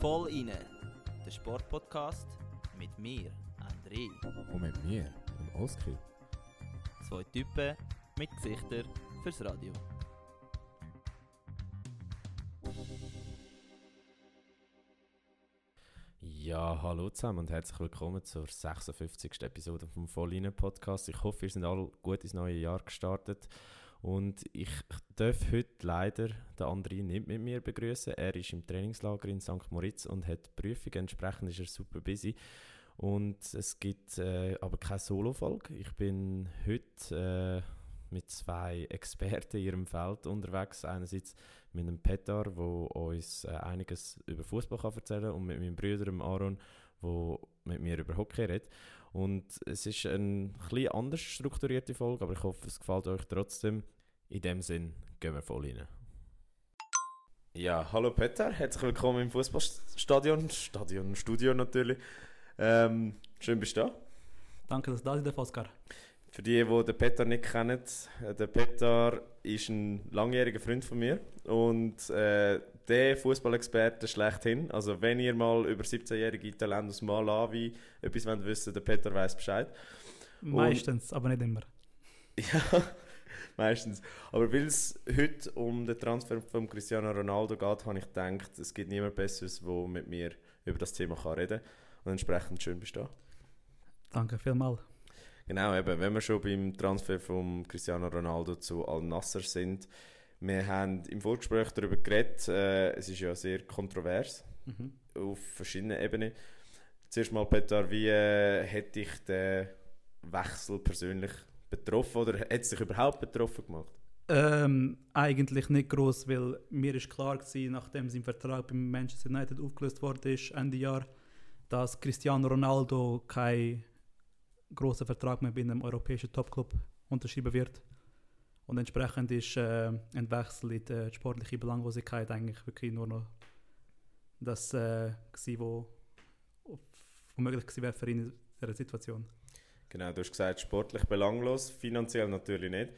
Voll inne, der Sportpodcast mit mir, André. Und mit mir, dem Oskar. Zwei Typen mit Gesichtern fürs Radio. Ja, hallo zusammen und herzlich willkommen zur 56. Episode vom Volline Podcast. Ich hoffe, ihr seid alle gut ins neue Jahr gestartet. Und ich darf heute leider den André nicht mit mir begrüßen. Er ist im Trainingslager in St. Moritz und hat Prüfungen. Entsprechend ist er super busy. Und es gibt äh, aber keine Solo-Folge. Ich bin heute äh, mit zwei Experten in ihrem Feld unterwegs. Einerseits mit einem Petar, der uns äh, einiges über Fußball erzählen kann, und mit meinem Bruder Aaron, der mit mir über Hockey redet. Und es ist eine etwas anders strukturierte Folge, aber ich hoffe, es gefällt euch trotzdem. In dem Sinn gehen wir voll rein. Ja, hallo Peter, herzlich willkommen im Fußballstadion, Stadion, Studio natürlich. Ähm, schön bist du da. Danke, dass du da bist, Oskar. Für die, die den Peter nicht kennen, äh, der Peter ist ein langjähriger Freund von mir und äh, der Fußballexperte schlechthin. Also wenn ihr mal über 17-jährige Italiener aus Malawi etwas wollt wissen der Peter weiß Bescheid. Meistens, und, aber nicht immer. Ja, meistens. Aber weil es heute um den Transfer von Cristiano Ronaldo geht, habe ich gedacht, es gibt niemand Besseres, der mit mir über das Thema kann reden kann. Und entsprechend schön bist du da. Danke vielmals. Genau, eben, wenn wir schon beim Transfer von Cristiano Ronaldo zu Al Nasser sind, wir haben im Vorgespräch darüber geredet, äh, es ist ja sehr kontrovers mhm. auf verschiedenen Ebenen. Zuerst mal, Peter, wie äh, hätte ich den Wechsel persönlich betroffen oder hat es sich überhaupt betroffen gemacht? Ähm, eigentlich nicht groß, weil mir ist klar gewesen, nachdem sein Vertrag beim Manchester United aufgelöst wurde, ist Ende Jahr, dass Cristiano Ronaldo kein großer Vertrag mehr bei einem europäischen Topclub unterschrieben wird. Und entsprechend ist äh, ein Wechsel in die sportliche Belanglosigkeit eigentlich wirklich nur noch das, äh, gewesen, wo, wo möglich gewesen wäre für ihn in dieser Situation. Genau, du hast gesagt, sportlich belanglos, finanziell natürlich nicht.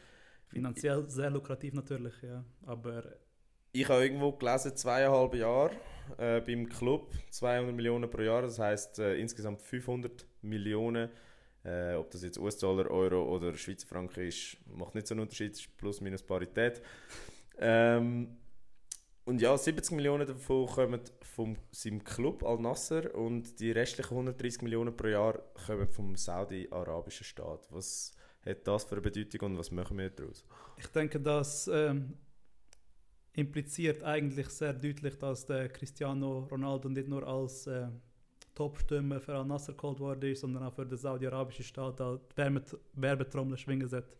Finanziell sehr lukrativ natürlich, ja. Aber ich habe irgendwo gelesen, zweieinhalb Jahre äh, beim Club, 200 Millionen pro Jahr, das heißt äh, insgesamt 500 Millionen äh, ob das jetzt US-Dollar, Euro oder Schweizer Franken ist, macht nicht so einen Unterschied, ist plus minus Parität. Ähm, und ja, 70 Millionen davon kommen von seinem Club Al-Nasser und die restlichen 130 Millionen pro Jahr kommen vom saudi-arabischen Staat. Was hat das für eine Bedeutung und was machen wir daraus? Ich denke, das ähm, impliziert eigentlich sehr deutlich, dass der Cristiano Ronaldo nicht nur als äh, Top-Stürmer für Al-Nasser geholt worden ist, sondern auch für den saudi-arabischen Staat die Werbetrommel schwingen sollte.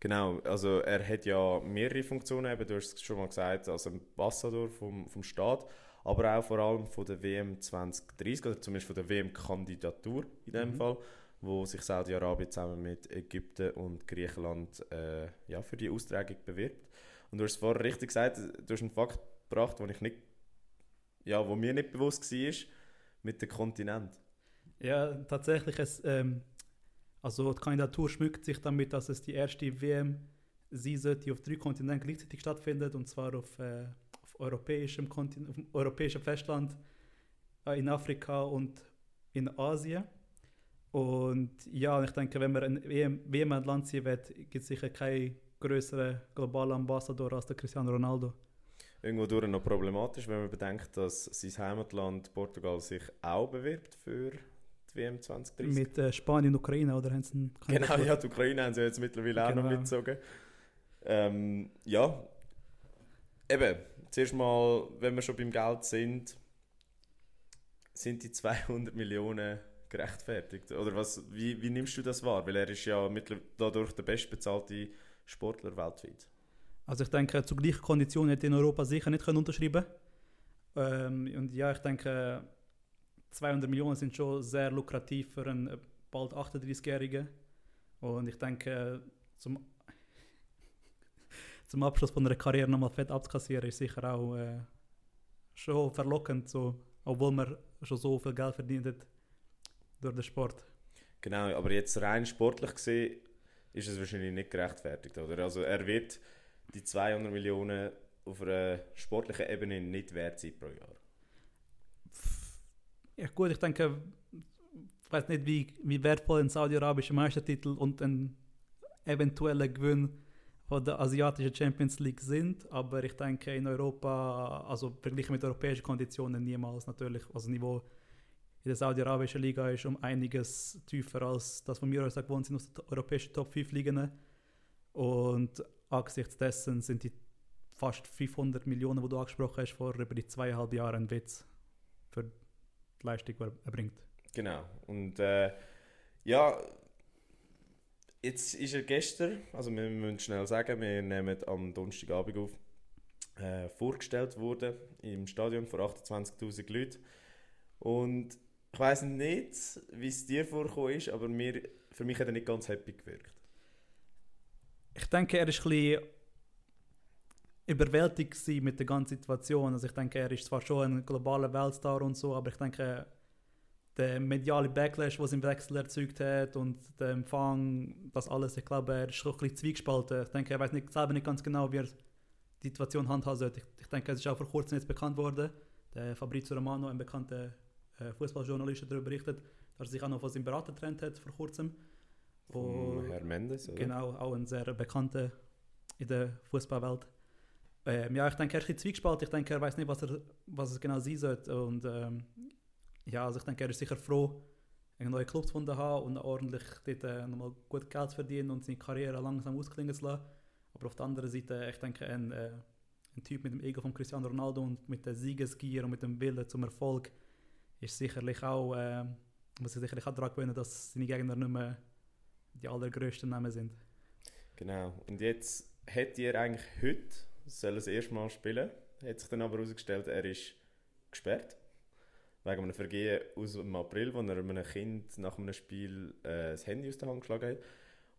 Genau, also er hat ja mehrere Funktionen, eben, du hast es schon mal gesagt, als Ambassador vom, vom Staat, aber auch vor allem von der WM 2030, oder zumindest von der WM-Kandidatur in dem mhm. Fall, wo sich Saudi-Arabien zusammen mit Ägypten und Griechenland äh, ja, für die Austragung bewirbt. Und du hast es vorher richtig gesagt, du hast einen Fakt gebracht, den ich nicht, ja, wo mir nicht bewusst war, mit dem Kontinent? Ja, tatsächlich. Es, ähm, also die Kandidatur schmückt sich damit, dass es die erste WM sein sollte, die auf drei Kontinenten gleichzeitig stattfindet, und zwar auf, äh, auf, europäischem, Kontin auf europäischem Festland, äh, in Afrika und in Asien. Und ja, ich denke, wenn man ein WM, ein Land ziehen will, gibt es sicher keinen größeren globalen Ambassador als der Cristiano Ronaldo irgendwo durch noch problematisch, wenn man bedenkt, dass sein Heimatland Portugal sich auch bewirbt für die WM 2030. Mit äh, Spanien und Ukraine, oder? Haben sie genau, ja, die Ukraine haben sie jetzt mittlerweile auch noch genau. mitgezogen. Ähm, ja, eben, zuerst mal, wenn wir schon beim Geld sind, sind die 200 Millionen gerechtfertigt? Oder was, wie, wie nimmst du das wahr? Weil er ist ja dadurch der bestbezahlte Sportler weltweit. Also ich denke, zu gleichen Konditionen hätte in Europa sicher nicht können unterschreiben ähm, Und ja, ich denke, 200 Millionen sind schon sehr lukrativ für einen bald 38-Jährigen. Und ich denke, zum, zum Abschluss von einer Karriere nochmal fett abzukassieren, ist sicher auch äh, schon verlockend, so, obwohl man schon so viel Geld verdient hat durch den Sport. Genau, aber jetzt rein sportlich gesehen ist es wahrscheinlich nicht gerechtfertigt, oder? Also er wird die 200 Millionen auf einer sportlichen Ebene nicht wert sein pro Jahr? Ja gut, ich denke, ich weiß nicht, wie, wie wertvoll ein saudi-arabischer Meistertitel und ein eventueller Gewinn von der asiatischen Champions League sind, aber ich denke in Europa, also verglichen mit europäischen Konditionen niemals natürlich, also Niveau in der saudi-arabischen Liga ist um einiges tiefer als das, was wir uns gewohnt sind aus den europäischen Top 5 Ligen und angesichts dessen sind die fast 500 Millionen, die du angesprochen hast, vor über die zweieinhalb Jahren ein Witz für die Leistung, die er bringt. Genau. Und äh, ja, jetzt ist er gestern, also wir müssen schnell sagen, wir nehmen am Donnerstagabend auf, äh, vorgestellt worden im Stadion vor 28.000 Leuten. Und ich weiß nicht, wie es dir vorgekommen ist, aber mir, für mich hat er nicht ganz happy gewirkt. Ich denke, er ist ein bisschen überwältigt mit der ganzen Situation. Also ich denke, er ist zwar schon ein globaler Weltstar und so, aber ich denke, der mediale Backlash, was im Wechsel erzeugt hat und der Empfang, das alles, ich glaube, er ist ein bisschen zwiegespalten. Ich denke, er weiß nicht, selber nicht ganz genau, wie er die Situation handhaben sollte. Ich, ich denke, es ist auch vor kurzem jetzt bekannt worden, der Fabrizio Romano, ein bekannter äh, Fußballjournalist, hat darüber berichtet, dass er sich auch noch von seinem Berater getrennt hat vor kurzem. Von Herr Mendes, oder? Genau, auch ein sehr bekannter in der Fußballwelt. Ähm, ja, ich denke, er ist ein bisschen zwiegespalten. Ich denke, er weiß nicht, was, er, was es genau sein sollte. Und ähm, ja, also ich denke, er ist sicher froh, einen neuen Club gefunden zu haben und ordentlich dort äh, nochmal gut Geld zu verdienen und seine Karriere langsam ausklingen zu lassen. Aber auf der anderen Seite, ich denke, ein, äh, ein Typ mit dem Ego von Cristiano Ronaldo und mit der Siegesgier und mit dem Willen zum Erfolg ist sicherlich auch, äh, muss sich sicherlich auch daran gewöhnen, dass seine Gegner nicht mehr die allergrößten Namen sind. Genau. Und jetzt hätte er eigentlich heute soll das erste Mal spielen. Hat sich dann aber herausgestellt, er ist gesperrt. Wegen einem Vergehen aus dem April, wo er einem Kind nach einem Spiel äh, das Handy aus der Hand geschlagen hat.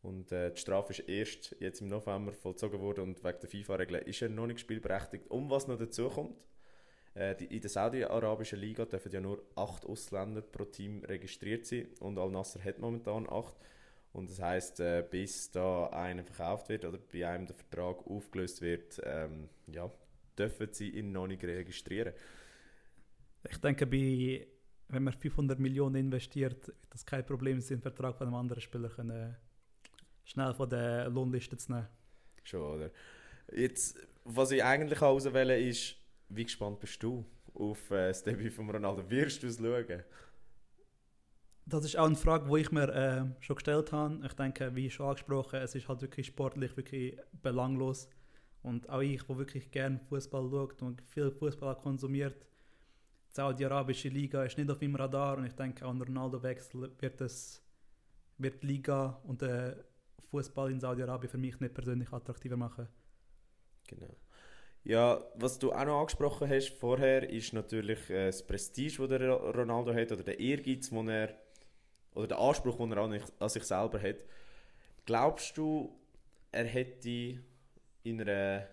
Und äh, die Strafe ist erst jetzt im November vollzogen worden und wegen der FIFA-Regeln ist er noch nicht spielberechtigt. Um was noch dazu kommt, äh, die, in der saudi-arabischen Liga dürfen ja nur acht Ausländer pro Team registriert sein und Al-Nasser hat momentan acht. Und das heißt, äh, bis da einer verkauft wird oder bei einem der Vertrag aufgelöst wird, ähm, ja, dürfen sie ihn noch nicht registrieren. Ich denke, bei, wenn man 500 Millionen investiert, wird das kein Problem sein, den Vertrag von einem anderen Spieler können, schnell von der Lohnliste zu nehmen. Schon, oder? Jetzt, was ich eigentlich auswählen ist, wie gespannt bist du auf äh, das Debüt von Ronaldo? Wirst du es schauen? Das ist auch eine Frage, die ich mir äh, schon gestellt habe. Ich denke, wie schon angesprochen, es ist halt wirklich sportlich wirklich belanglos. Und auch ich, der wirklich gerne Fußball schaut und viel Fußball konsumiert, Saudi-Arabische Liga ist nicht auf meinem Radar und ich denke, auch ein Ronaldo-Wechsel wird, wird die Liga und der Fußball in Saudi-Arabien für mich nicht persönlich attraktiver machen. Genau. Ja, was du auch noch angesprochen hast vorher, ist natürlich äh, das Prestige, das der Ronaldo hat oder der Ehrgeiz, den er oder der Anspruch, den er an, an sich selber hat. Glaubst du, er hätte in einer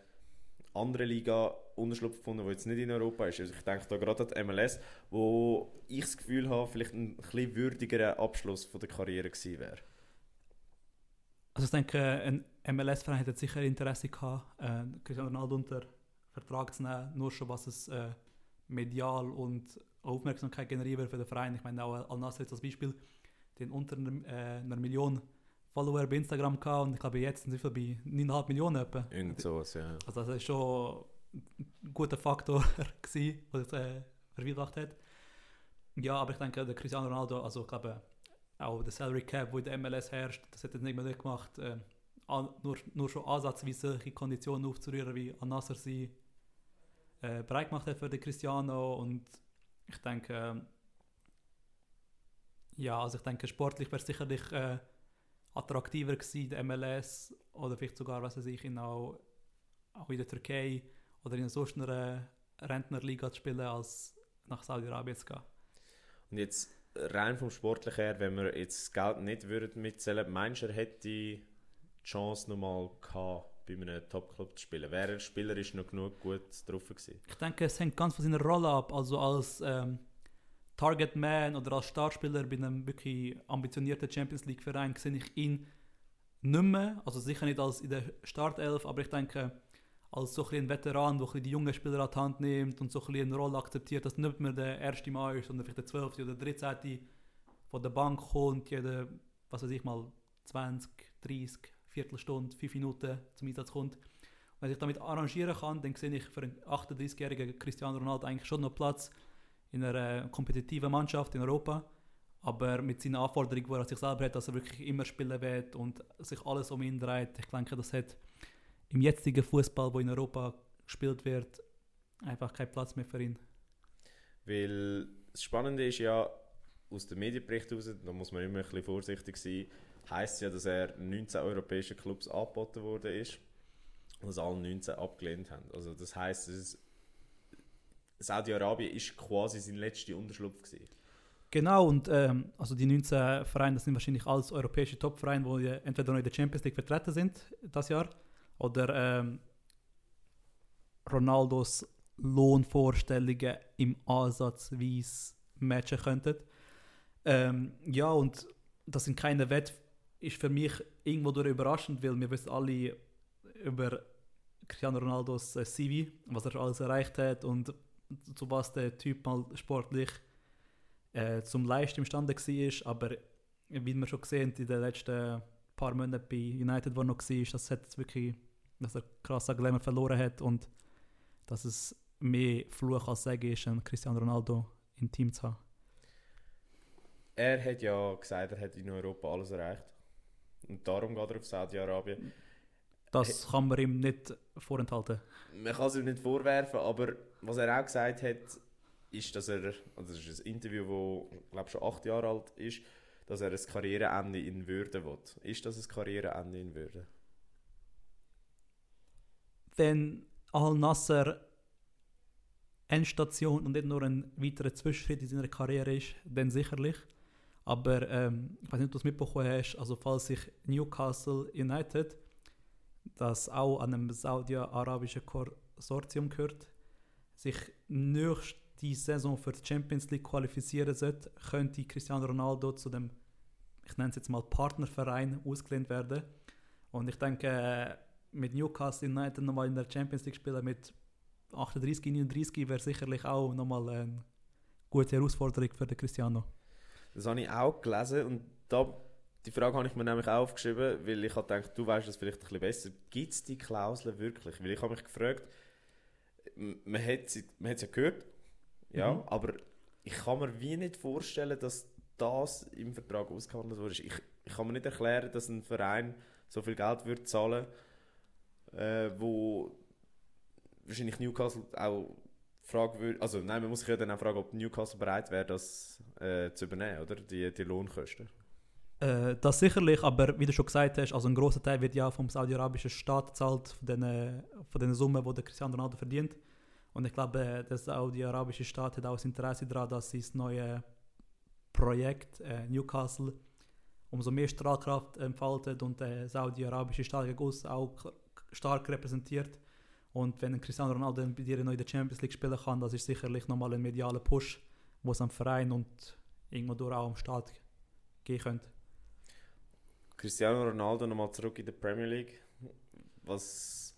anderen Liga Unterschlupf gefunden, die jetzt nicht in Europa ist? Also ich denke da gerade an die MLS, wo ich das Gefühl habe, vielleicht ein etwas würdigerer Abschluss von der Karriere gewesen wäre. Also ich denke, ein MLS-Verein hätte sicher Interesse gehabt, äh, Cristiano Ronaldo unter Vertrag zu nehmen, nur schon was es äh, medial und Aufmerksamkeit generiert für den Verein. Ich meine auch Al-Nassr als Beispiel den unter äh, einer Million Follower bei Instagram gehabt und ich glaube jetzt sind sie bei 9,5 Millionen etwa. Irgend sowas, ja. Also das ist schon ein guter Faktor gewesen, was äh, vervielfacht hat. Ja, aber ich denke, der Cristiano Ronaldo, also ich glaube auch der Salary Cap, wo in der MLS herrscht, das hat er nicht mehr gemacht, äh, nur, nur schon ansatzweise solche Konditionen aufzurühren, wie Al-Nasser sie äh, bereit gemacht hat für den Cristiano und ich denke, ja, also ich denke, sportlich wäre es sicherlich äh, attraktiver gewesen, der MLS oder vielleicht sogar, was weiß ich, in auch, auch in der Türkei oder in sonst einer Rentnerliga zu spielen, als nach Saudi-Arabien zu gehen. Und jetzt rein vom Sportlichen her, wenn wir jetzt das Geld nicht würden mitzählen, meinst du, er hätte die Chance nochmal gehabt, bei einem Top-Club zu spielen? Wäre er spielerisch noch genug gut drauf gewesen? Ich denke, es hängt ganz von seiner Rolle ab. Also als ähm, Target Man oder als Startspieler bei einem wirklich ambitionierten Champions League Verein sehe ich ihn nicht mehr, also sicher nicht als in der Startelf, aber ich denke, als so ein, Veteran, der die jungen Spieler an die Hand nimmt und so ein eine Rolle akzeptiert, dass nicht mehr der erste Mann ist, sondern vielleicht der 12. oder der 13. von der Bank kommt, jede, was weiß ich mal, 20, 30, Viertelstunde, 5 Minuten zum Einsatz kommt. Und wenn ich damit arrangieren kann, dann sehe ich für einen 38-jährigen Cristiano Ronaldo eigentlich schon noch Platz in einer kompetitiven Mannschaft in Europa. Aber mit seinen Anforderungen, die er an sich selber hat, dass er wirklich immer spielen wird und sich alles um ihn dreht, ich denke, das hat im jetzigen Fußball, wo in Europa gespielt wird, einfach keinen Platz mehr für ihn. Weil das Spannende ist ja, aus den Medienberichten heraus, da muss man immer ein bisschen vorsichtig sein, heisst ja, dass er 19 europäischen Clubs angeboten worden ist und dass alle 19 abgelehnt haben. Also das heisst, Saudi-Arabien ist quasi sein letzter Unterschlupf gewesen. Genau, und ähm, also die 19 Vereine das sind wahrscheinlich alles europäische Top-Vereine, die entweder noch in der Champions League vertreten sind das Jahr oder ähm, Ronaldos Lohnvorstellungen im Ansatzweise matchen könnten. Ähm, ja, und das sind keine Wett ist für mich irgendwo durch überraschend, weil wir wissen alle über Cristiano Ronaldos äh, CV, was er alles erreicht hat und zu was der Typ mal sportlich äh, zum Leisten imstande war. Aber wie wir schon gesehen in den letzten paar Monaten bei United, wo er noch war, das hat wirklich, dass er krass an Glamour verloren hat und dass es mehr Fluch als Segen ist, einen Cristiano Ronaldo im Team zu haben. Er hat ja gesagt, er hat in Europa alles erreicht. Und darum geht er auf Saudi-Arabien. Das kann man ihm nicht vorenthalten. Man kann es ihm nicht vorwerfen, aber was er auch gesagt hat, ist, dass er, also das ist ein Interview, das glaube schon acht Jahre alt ist, dass er ein Karriereende in Würde will. Ist das ein Karriereende in Würde? Wenn Al-Nasser Endstation und nicht nur ein weiterer Zwischenschritt in seiner Karriere ist, dann sicherlich. Aber ähm, ich weiß nicht, ob du es mitbekommen hast, also falls sich Newcastle United, das auch an einem saudi-arabischen Konsortium gehört, sich nächste Saison für die Champions League qualifizieren sollte, könnte Cristiano Ronaldo zu dem, ich nenne es jetzt mal Partnerverein, ausgelehnt werden. Und ich denke, mit Newcastle United nochmal in der Champions League spielen mit 38, 39 wäre sicherlich auch nochmal eine gute Herausforderung für den Cristiano. Das habe ich auch gelesen und da, die Frage habe ich mir nämlich aufgeschrieben, weil ich habe gedacht, du weißt das vielleicht ein bisschen besser. Gibt es die Klauseln wirklich? Weil ich habe mich gefragt, man hat sie, man hat sie ja gehört, ja, mhm. aber ich kann mir wie nicht vorstellen, dass das im Vertrag ausgehandelt wurde. Ich, ich kann mir nicht erklären, dass ein Verein so viel Geld würde zahlen äh, wo wahrscheinlich Newcastle auch fragen würde, also nein, man muss sich ja dann auch fragen, ob Newcastle bereit wäre, das äh, zu übernehmen, oder? Die, die Lohnkosten. Äh, das sicherlich, aber wie du schon gesagt hast, also ein großer Teil wird ja vom saudi-arabischen Staat gezahlt, von den, von den Summen, die der Cristiano Ronaldo verdient. Und ich glaube, der saudi-arabische Staat hat auch das Interesse daran, dass sein neues Projekt äh, Newcastle umso mehr Strahlkraft entfaltet und der saudi-arabische Staat gegen uns auch stark repräsentiert. Und wenn Cristiano Ronaldo bei dir in der Champions League spielen kann, das ist sicherlich nochmal ein medialer Push, wo es am Verein und irgendwo durch auch am Staat gehen könnte. Cristiano Ronaldo nochmal zurück in der Premier League. Was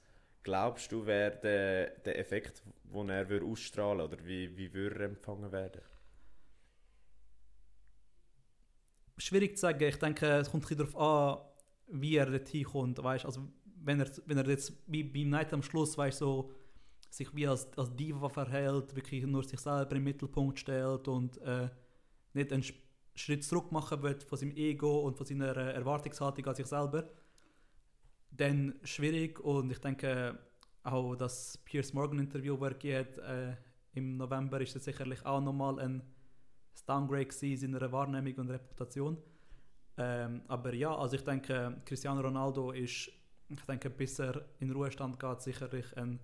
glaubst du, wäre der, der Effekt, den er würde ausstrahlen oder wie, wie würde er empfangen werden? Schwierig zu sagen. Ich denke, es kommt ein darauf an, wie er dorthin kommt. Weißt? Also, wenn, er, wenn er jetzt wie beim Night am Schluss weißt, so, sich wie als, als Diva verhält, wirklich nur sich selber im Mittelpunkt stellt und äh, nicht einen Schritt zurück machen wird von seinem Ego und von seiner Erwartungshaltung an sich selber, dann schwierig und ich denke auch das Piers Morgan Interview, das er gegeben äh, im November, ist das sicherlich auch nochmal ein Downgrade in seiner Wahrnehmung und Reputation. Ähm, aber ja, also ich denke, Cristiano Ronaldo ist, ich denke, bis er in Ruhestand geht, sicherlich ein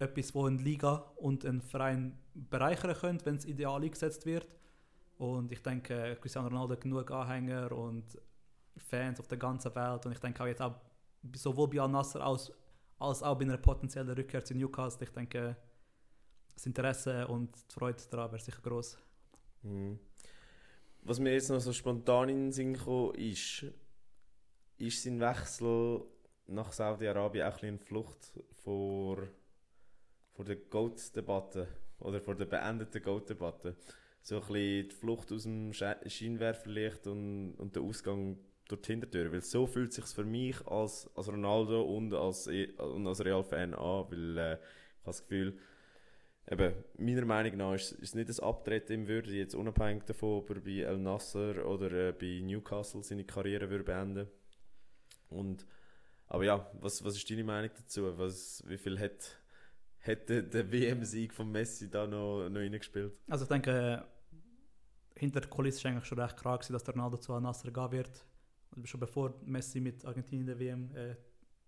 etwas, wo eine Liga und ein Verein bereichern könnte, wenn es ideal eingesetzt wird. Und ich denke, Cristiano Ronaldo hat genug Anhänger und Fans auf der ganzen Welt. Und ich denke auch jetzt auch sowohl bei Al-Nasser als, als auch bei einer potenziellen Rückkehr zu Newcastle, ich denke, das Interesse und die Freude daran wäre sicher groß. Mhm. Was mir jetzt noch so spontan in den Sinn kam, ist, ist sein Wechsel nach Saudi-Arabien auch ein bisschen Flucht vor, vor der Goat-Debatte oder vor der beendeten Goat-Debatte. So ein bisschen die Flucht aus dem Sche- Scheinwerferlicht und, und der Ausgang durch die Hintertür. Weil so fühlt sich für mich als, als Ronaldo und als, E- und als Real-Fan an, weil äh, ich habe das Gefühl, eben, meiner Meinung nach ist es nicht ein Abtreten im Würde, jetzt unabhängig davon, ob er bei El Nasser oder äh, bei Newcastle seine Karriere würde beenden und aber ja, was, was ist deine Meinung dazu? Was, wie viel hat, hat der, WM-Sieg von Messi da noch, noch reingespielt? Also ich denke, hinter der Kulisse war eigentlich schon recht klar, dass der Ronaldo zu Al-Nassr gehen wird. Und schon bevor Messi mit Argentinien der WM äh,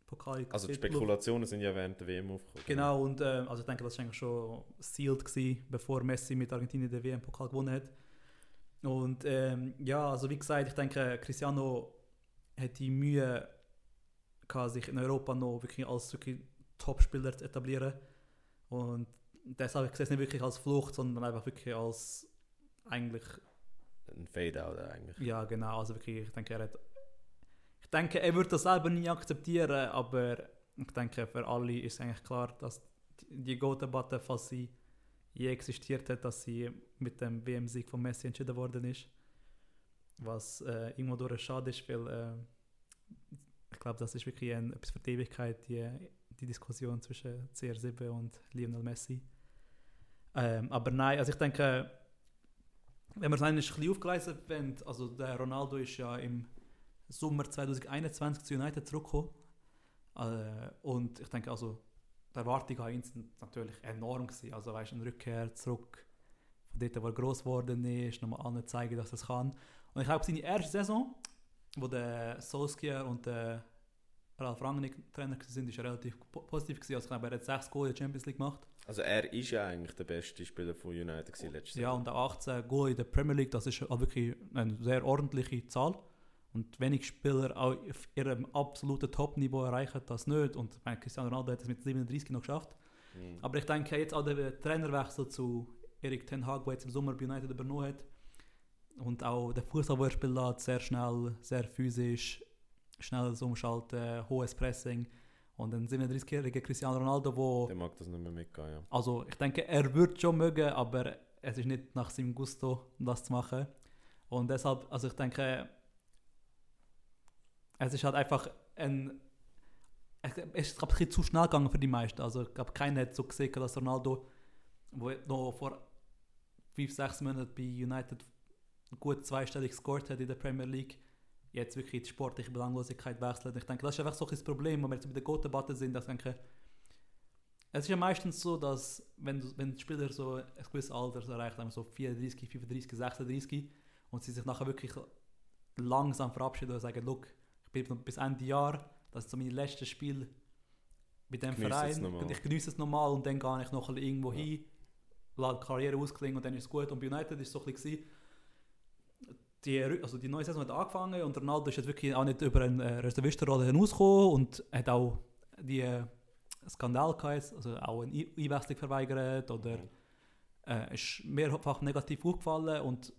Pokal Also die Spekulationen sind ja während der WM aufgekommen. Genau, und ähm, also ich denke, das war eigentlich schon sealed, gewesen, bevor Messi mit Argentinien den WM-Pokal gewonnen hat. Und ähm, ja, also wie gesagt, ich denke, Cristiano hat die Mühe gehabt, sich in Europa noch wirklich als wirklich Top-Spieler zu etablieren. Und deshalb ich sehe es nicht wirklich als Flucht, sondern einfach wirklich als eigentlich, Ein Fade-out eigentlich. ja genau, also wirklich, ich denke, er hat, denke, er wird das selber nie akzeptieren, aber ich denke, für alle ist eigentlich klar, dass die- Go-Debatte, falls sie je existiert hat, dass sie mit dem WM-Sieg von Messi entschieden worden ist. Was äh, irgendwo durch schade ist, weil äh, ich glaube, das ist wirklich ein, etwas für die Ewigkeit, die, die Diskussion zwischen CR7 und Lionel Messi. Ähm, aber nein, also ich denke, wenn wir es eigentlich ein bisschen aufgeleistet wollen, also der Ronaldo ist ja im Sommer 2021 zu United zurückgekommen. Äh, und ich denke, also die Erwartungen an ihn sind natürlich enorm gewesen. Also weißt, eine Rückkehr zurück von dort, wo er gross geworden ist, nochmal allen zeigen, dass er es kann. Und ich glaube, seine erste Saison, wo der Solskjaer und der Ralf Rangnick Trainer sind, ist relativ po- positiv gewesen. Also ich glaube, er hat sechs Goal in der Champions League gemacht. Also er ist ja eigentlich der beste Spieler von United gewesen letztes Ja, Jahr. und auch 18 Goal in der Premier League, das ist auch wirklich eine sehr ordentliche Zahl. Und wenig Spieler auch auf ihrem absoluten Top-Niveau erreichen das nicht. Und ich meine, Cristiano Ronaldo hat es mit 37 noch geschafft. Mhm. Aber ich denke, jetzt auch der Trainerwechsel zu Erik Ten Hag, der jetzt im Sommer bei United übernommen hat, und auch der Fußball, den er spielt, lässt, sehr schnell, sehr physisch, schnelles Umschalten, hohes Pressing. Und ein 37-jähriger Cristiano Ronaldo, wo Der mag das nicht mehr mitgehen, ja. also ich denke, er würde schon mögen, aber es ist nicht nach seinem Gusto, das zu machen. Und deshalb, also ich denke, es ist halt einfach ein... Es ist, glaube ein bisschen zu schnell gegangen für die meisten. Also ich glaube, keiner hat so gesehen, dass Ronaldo, wo noch vor fünf, sechs Monaten bei United gut zweistellig gescored hat in der Premier League, jetzt wirklich die sportliche Belanglosigkeit wechselt. Ich denke, das ist einfach so ein Problem, wenn wir jetzt bei der Goat-Debatte sind, dass ich denke, es ist ja meistens so, dass wenn, wenn Spieler so ein gewisses Alter erreicht haben, so 34, 35, 36 und sie sich nachher wirklich langsam verabschieden und sagen, look, ich bin noch bis Ende Jahr, das ist so mein letztes Spiel bei dem Verein ich genieße es nochmal und dann gehe ich noch ein bisschen irgendwo Ja. hin, lasse die Karriere ausklingen und dann ist es gut. Und bei United ist es so ein bisschen die, also die neue Saison hat angefangen und Ronaldo ist jetzt wirklich auch nicht über eine äh, Reservistenrolle hinausgekommen und hat auch die äh, Skandal gehabt, also auch eine Ei- Einwechslung verweigert oder äh, ist mehrfach negativ aufgefallen und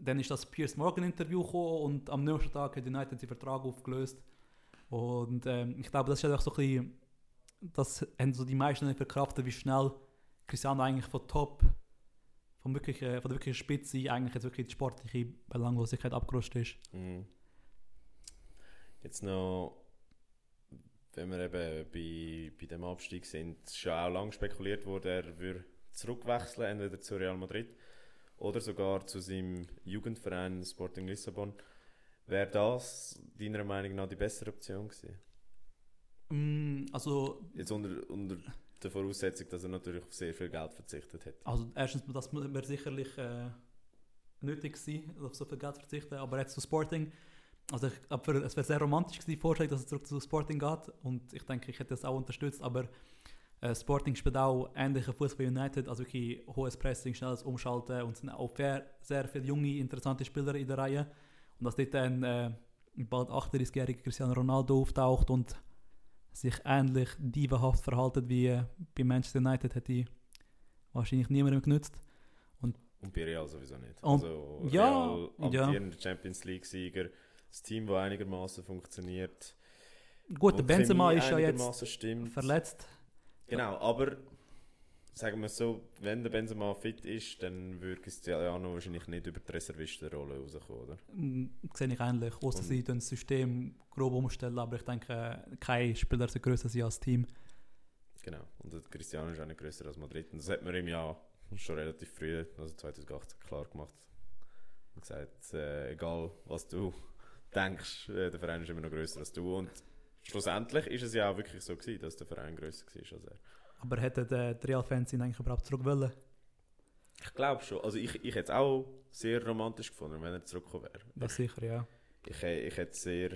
dann ist das Piers Morgan Interview gekommen und am nächsten Tag hat United den Vertrag aufgelöst und ähm, ich glaube, das ist einfach so ein bisschen, das haben so die meisten nicht verkraftet, wie schnell Cristiano eigentlich von Top, von, wirklich, äh, von der wirklichen Spitze eigentlich jetzt wirklich die sportliche Belanglosigkeit abgerutscht ist. Mhm. Jetzt noch, wenn wir eben bei, bei dem Abstieg sind, ist schon auch lange spekuliert worden, er würde zurückwechseln, entweder zu Real Madrid oder sogar zu seinem Jugendverein Sporting Lissabon. Wäre das deiner Meinung nach die bessere Option gewesen? Mm, also, Jetzt unter, unter der Voraussetzung, dass er natürlich auf sehr viel Geld verzichtet hätte. also erstens, das wäre sicherlich äh, nötig gewesen, auf so viel Geld zu verzichten, aber jetzt zu Sporting, also ich glaub, für, es wäre sehr romantisch gewesen, die Vorstellung, dass er zurück zu Sporting geht und ich denke, ich hätte das auch unterstützt, aber äh, Sporting spielt auch ähnliche Fußball United, also wirklich hohes Pressing, schnelles Umschalten und es sind auch fair, sehr viele junge, interessante Spieler in der Reihe und dass dort ein äh, bald 38-jähriger Cristiano Ronaldo auftaucht und sich ähnlich dievenhaft verhalten wie äh, bei Manchester United, hätte wahrscheinlich niemandem genützt. Und bei Real sowieso nicht. Und- also ja, Real, ja. amtierender Champions League-Sieger, das Team, das einigermaßen funktioniert. Gut, der Benzema ist ja jetzt stimmt. verletzt. Genau, aber sagen wir so, wenn der Benzema fit ist, dann würde Cristiano wahrscheinlich nicht über die Reservistenrolle rauskommen, oder? Mm, Sehe ich ähnlich. Außer sie das System grob umstellen, aber ich denke, kein Spieler sollte größer sein als Team. Genau. Und Cristiano ist auch nicht grösser als Madrid. Und das hat man ihm ja schon relativ früh, also 2018, klar gemacht. Und gesagt, äh, egal was du denkst, äh, der Verein ist immer noch grösser als du. Und schlussendlich ist es ja auch wirklich so gewesen, dass der Verein grösser war als er. Aber hätten die die Real-Fans ihn eigentlich überhaupt zurück wollen? Ich glaube schon. Also ich, ich hätte es auch sehr romantisch gefunden, wenn er zurückgekommen wäre. Das sicher, ja. Ich, ich hätte es sehr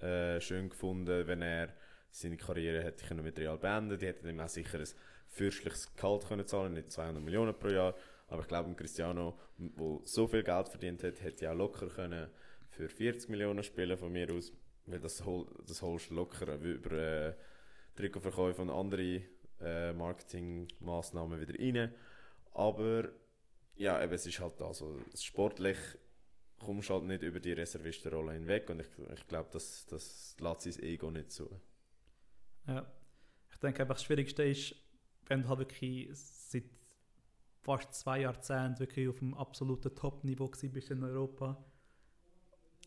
äh, schön gefunden, wenn er seine Karriere hätte können mit Real beenden Die hätten ihm auch sicher ein fürstliches Gehalt können zahlen, nicht 200 Millionen pro Jahr. Aber ich glaube, Cristiano, der so viel Geld verdient hat, hätte ja auch locker können für 40 Millionen spielen von mir aus. Weil das, hol, das holst du locker über äh, Trikotverkäufe und andere äh, Marketingmaßnahmen wieder rein. Aber ja, eben, es ist halt da sportlich kommst du halt nicht über die Reservistenrolle hinweg und ich, ich glaube, das, das lässt sein Ego nicht zu. ja. Ich denke einfach, das Schwierigste ist, wenn du halt wirklich seit fast zwei Jahrzehnten wirklich auf dem absoluten Top-Niveau bist in Europa,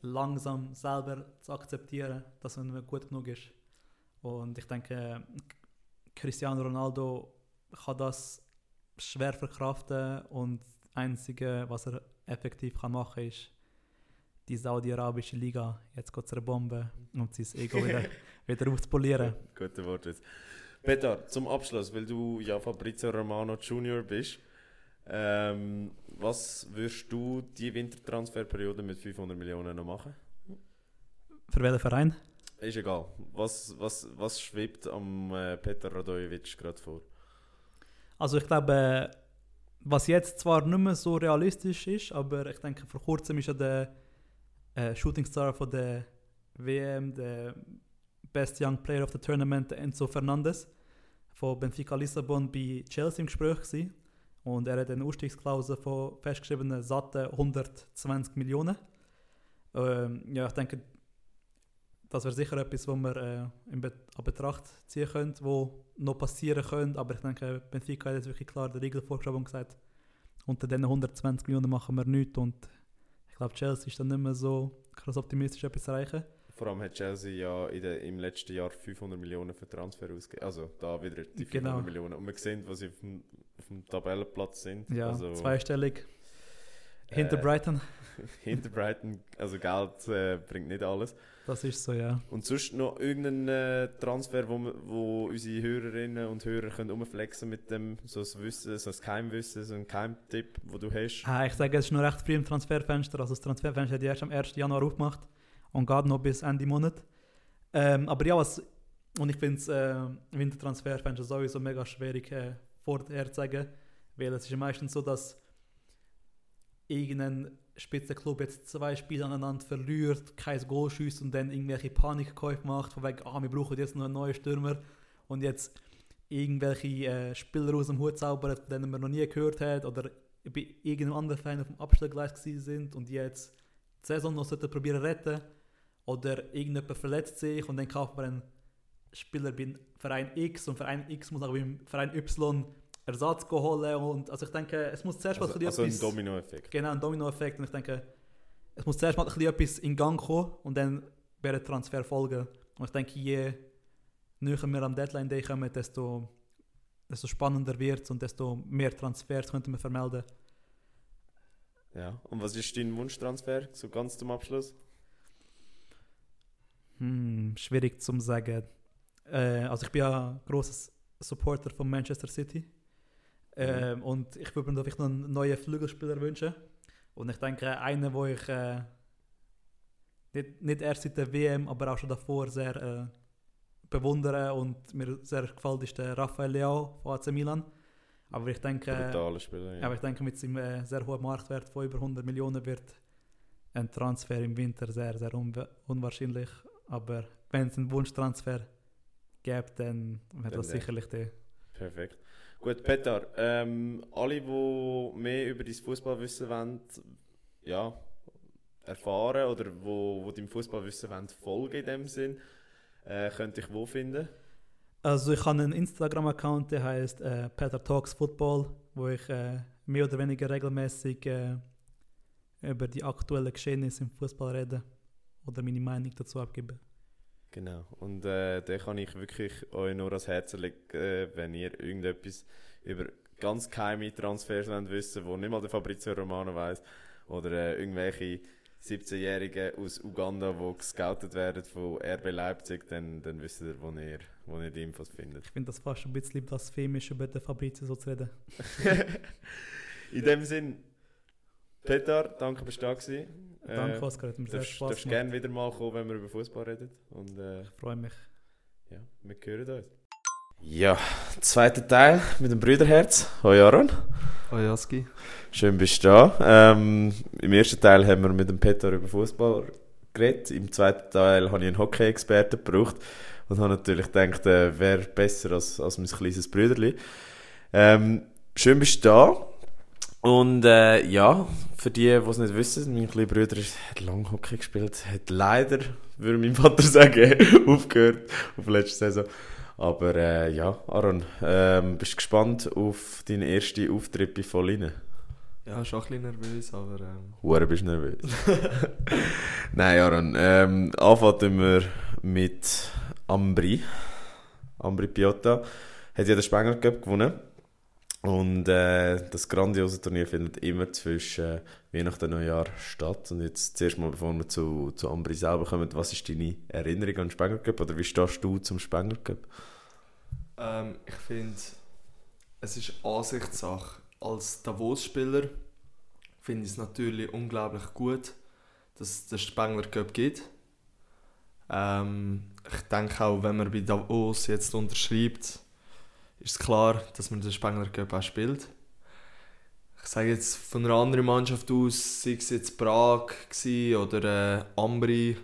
langsam selber zu akzeptieren, dass man gut genug ist. Und ich denke, Cristiano Ronaldo kann das schwer verkraften und das Einzige, was er effektiv kann machen kann, ist die saudi-arabische Liga jetzt geht zur Bombe, um sein Ego wieder, wieder aufzupolieren. Gute Worte. Peter, zum Abschluss, weil du ja Fabrizio Romano Junior bist, ähm, was würdest du die Wintertransferperiode mit 500 Millionen noch machen? Für welchen Verein? Ist egal. Was, was, was schwebt am äh, Peter Radojevic gerade vor? Also ich glaube, was jetzt zwar nicht mehr so realistisch ist, aber ich denke, vor kurzem ist ja der äh, Shooting Star von der WM, der Best Young Player of the Tournament, Enzo Fernandes von Benfica Lissabon bei Chelsea im Gespräch gewesen. Und er hat eine Ausstiegsklausel von festgeschriebenen satten 120 Millionen. Ähm, ja, ich denke, das wäre sicher etwas, was wir äh, in Be an Betracht ziehen können, wo noch passieren könnte. Aber ich denke, Benfica hat jetzt wirklich klar die Regel vorgeschrieben und gesagt, unter diesen 120 Millionen machen wir nichts. Und ich glaube, Chelsea ist dann nicht mehr so krass optimistisch, etwas zu erreichen. Vor allem hat Chelsea ja in der, im letzten Jahr 500 Millionen für Transfer ausgegeben. Also da wieder die 500 Genau. Millionen. Und wir sehen, was sie auf dem, auf dem Tabellenplatz sind. Ja, also, zweistellig. Hinter äh, Brighton. hinter Brighton. Also Geld äh, bringt nicht alles. Das ist so, ja. Und sonst noch irgendeinen äh, Transfer, wo, wo unsere Hörerinnen und Hörer können umflexen mit dem, so ein Wissen, so ein Geheimwissen, so ein Geheimtipp, wo du hast. Ah, ich sage, es ist noch recht früh im Transferfenster. Also das Transferfenster hat erst am 1. Januar aufgemacht und geht noch bis Ende Monat. Ähm, aber ja, was, und ich finde das äh, Wintertransferfenster sowieso mega schwierig äh, vorherzusagen, weil es ist ja meistens so, dass irgendein Spitzenklub jetzt zwei Spiele aneinander verliert, kein Goal schießt und dann irgendwelche Panikkäufe macht, von wegen, ah, wir brauchen jetzt noch einen neuen Stürmer und jetzt irgendwelche äh, Spieler aus dem Hut zaubern, von denen man noch nie gehört hat oder bei irgendeinem anderen Verein auf dem Abstellgleis sind und die jetzt die Saison noch probieren retten oder irgendjemand verletzt sich und dann kauft man einen Spieler beim Verein X und Verein X muss auch beim Verein Y Ersatz holen und also ich denke, es muss zuerst mal Also, ein also ein bisschen etwas... Dominoeffekt. Genau, ein Dominoeffekt. Und ich denke, es muss zuerst mal ein bisschen etwas in Gang kommen und dann werden Transfer folgen. Und ich denke, je näher wir am Deadline Day kommen, desto, desto spannender wird es und desto mehr Transfers könnten wir vermelden. Ja. Und was ist dein Wunschtransfer, so ganz zum Abschluss? Hm, schwierig zu sagen. Äh, also ich bin ja ein grosser Supporter von Manchester City. Ähm, Und ich würde mir vielleicht noch einen neuen Flügelspieler wünschen. Und ich denke, einen, wo ich äh, nicht, nicht erst seit der WM, aber auch schon davor sehr äh, bewundere und mir sehr gefällt, ist der Rafael Leao von AC Milan. Aber ich denke, Brutaler Spieler. Ja. aber ich denke mit seinem äh, sehr hohen Marktwert von über 100 Millionen wird ein Transfer im Winter sehr, sehr unwa- unwahrscheinlich. Aber wenn es einen Wunschtransfer gibt, dann wäre das sicherlich der. Perfekt. Gut, Peter, ähm, alle, die mehr über dein Fußballwissen wollen, ja, erfahren oder wo, wo deinem Fußballwissen wollen, folgen in dem Sinn, äh, könnte ich wo finden? Also ich habe einen Instagram-Account, der heißt äh, Peter Talks Football, wo ich äh, mehr oder weniger regelmäßig äh, über die aktuellen Geschehnisse im Fußball rede oder meine Meinung dazu abgebe. Genau. Und äh, da kann ich wirklich euch nur ans Herz legen, äh, wenn ihr irgendetwas über ganz geheime Transfers wollt wissen wo nicht mal der Fabrizio Romano weiß oder äh, irgendwelche 17-Jährigen aus Uganda, die gescoutet werden von RB Leipzig, dann, dann wisst ihr, wo ihr, wo ihr die Infos findet. Ich finde das fast ein bisschen blasphemisch, über den Fabrizio so zu reden. In dem Sinn, Peter, danke, dass du da warst. Danke, Oskar, hat mir sehr darfst, Spaß darfst gemacht. gerne wieder mal kommen, wenn wir über Fußball reden. Und äh, Ich freue mich. ja, wir hören uns. Ja, zweiter Teil mit dem Brüderherz. Hoi Aaron. Hoi Jaski. Schön bist du da. Ähm, Im ersten Teil haben wir mit dem Peter über Fußball geredet. Im zweiten Teil habe ich einen Hockey-Experten gebraucht und habe natürlich gedacht, äh, wer besser als, als mein kleines Brüderli. Ähm, schön bist du da. Und äh, ja, für die, die es nicht wissen, mein kleiner Bruder hat lange Hockey gespielt, hat leider, würde mein Vater sagen, aufgehört auf letzte Saison. Aber äh, ja, Aaron, ähm, bist du gespannt auf deinen ersten Auftritt bei Volline? Ja, schon ein bisschen nervös, aber ähm, Hure bist du nervös. Nein, Aaron, ähm, anfangen wir mit Ambri. Ambri Piotta hat ja den Spengler Cup gewonnen. Und äh, das grandiose Turnier findet immer zwischen Weihnachten und Neujahr statt. Und jetzt zuerst mal, bevor wir zu, zu Ambri selber kommen, was ist deine Erinnerung an den Spengler Cup? Oder wie stehst du zum Spengler Cup? ähm, ich finde, es ist Ansichtssache. Als Davos-Spieler finde ich es natürlich unglaublich gut, dass es den Spengler Cup gibt. Ähm, ich denke auch, wenn man bei Davos jetzt unterschreibt, ist klar, dass man den Spengler Cup auch spielt. Ich sage jetzt von einer anderen Mannschaft aus, sei es jetzt Prag oder äh, Ambri,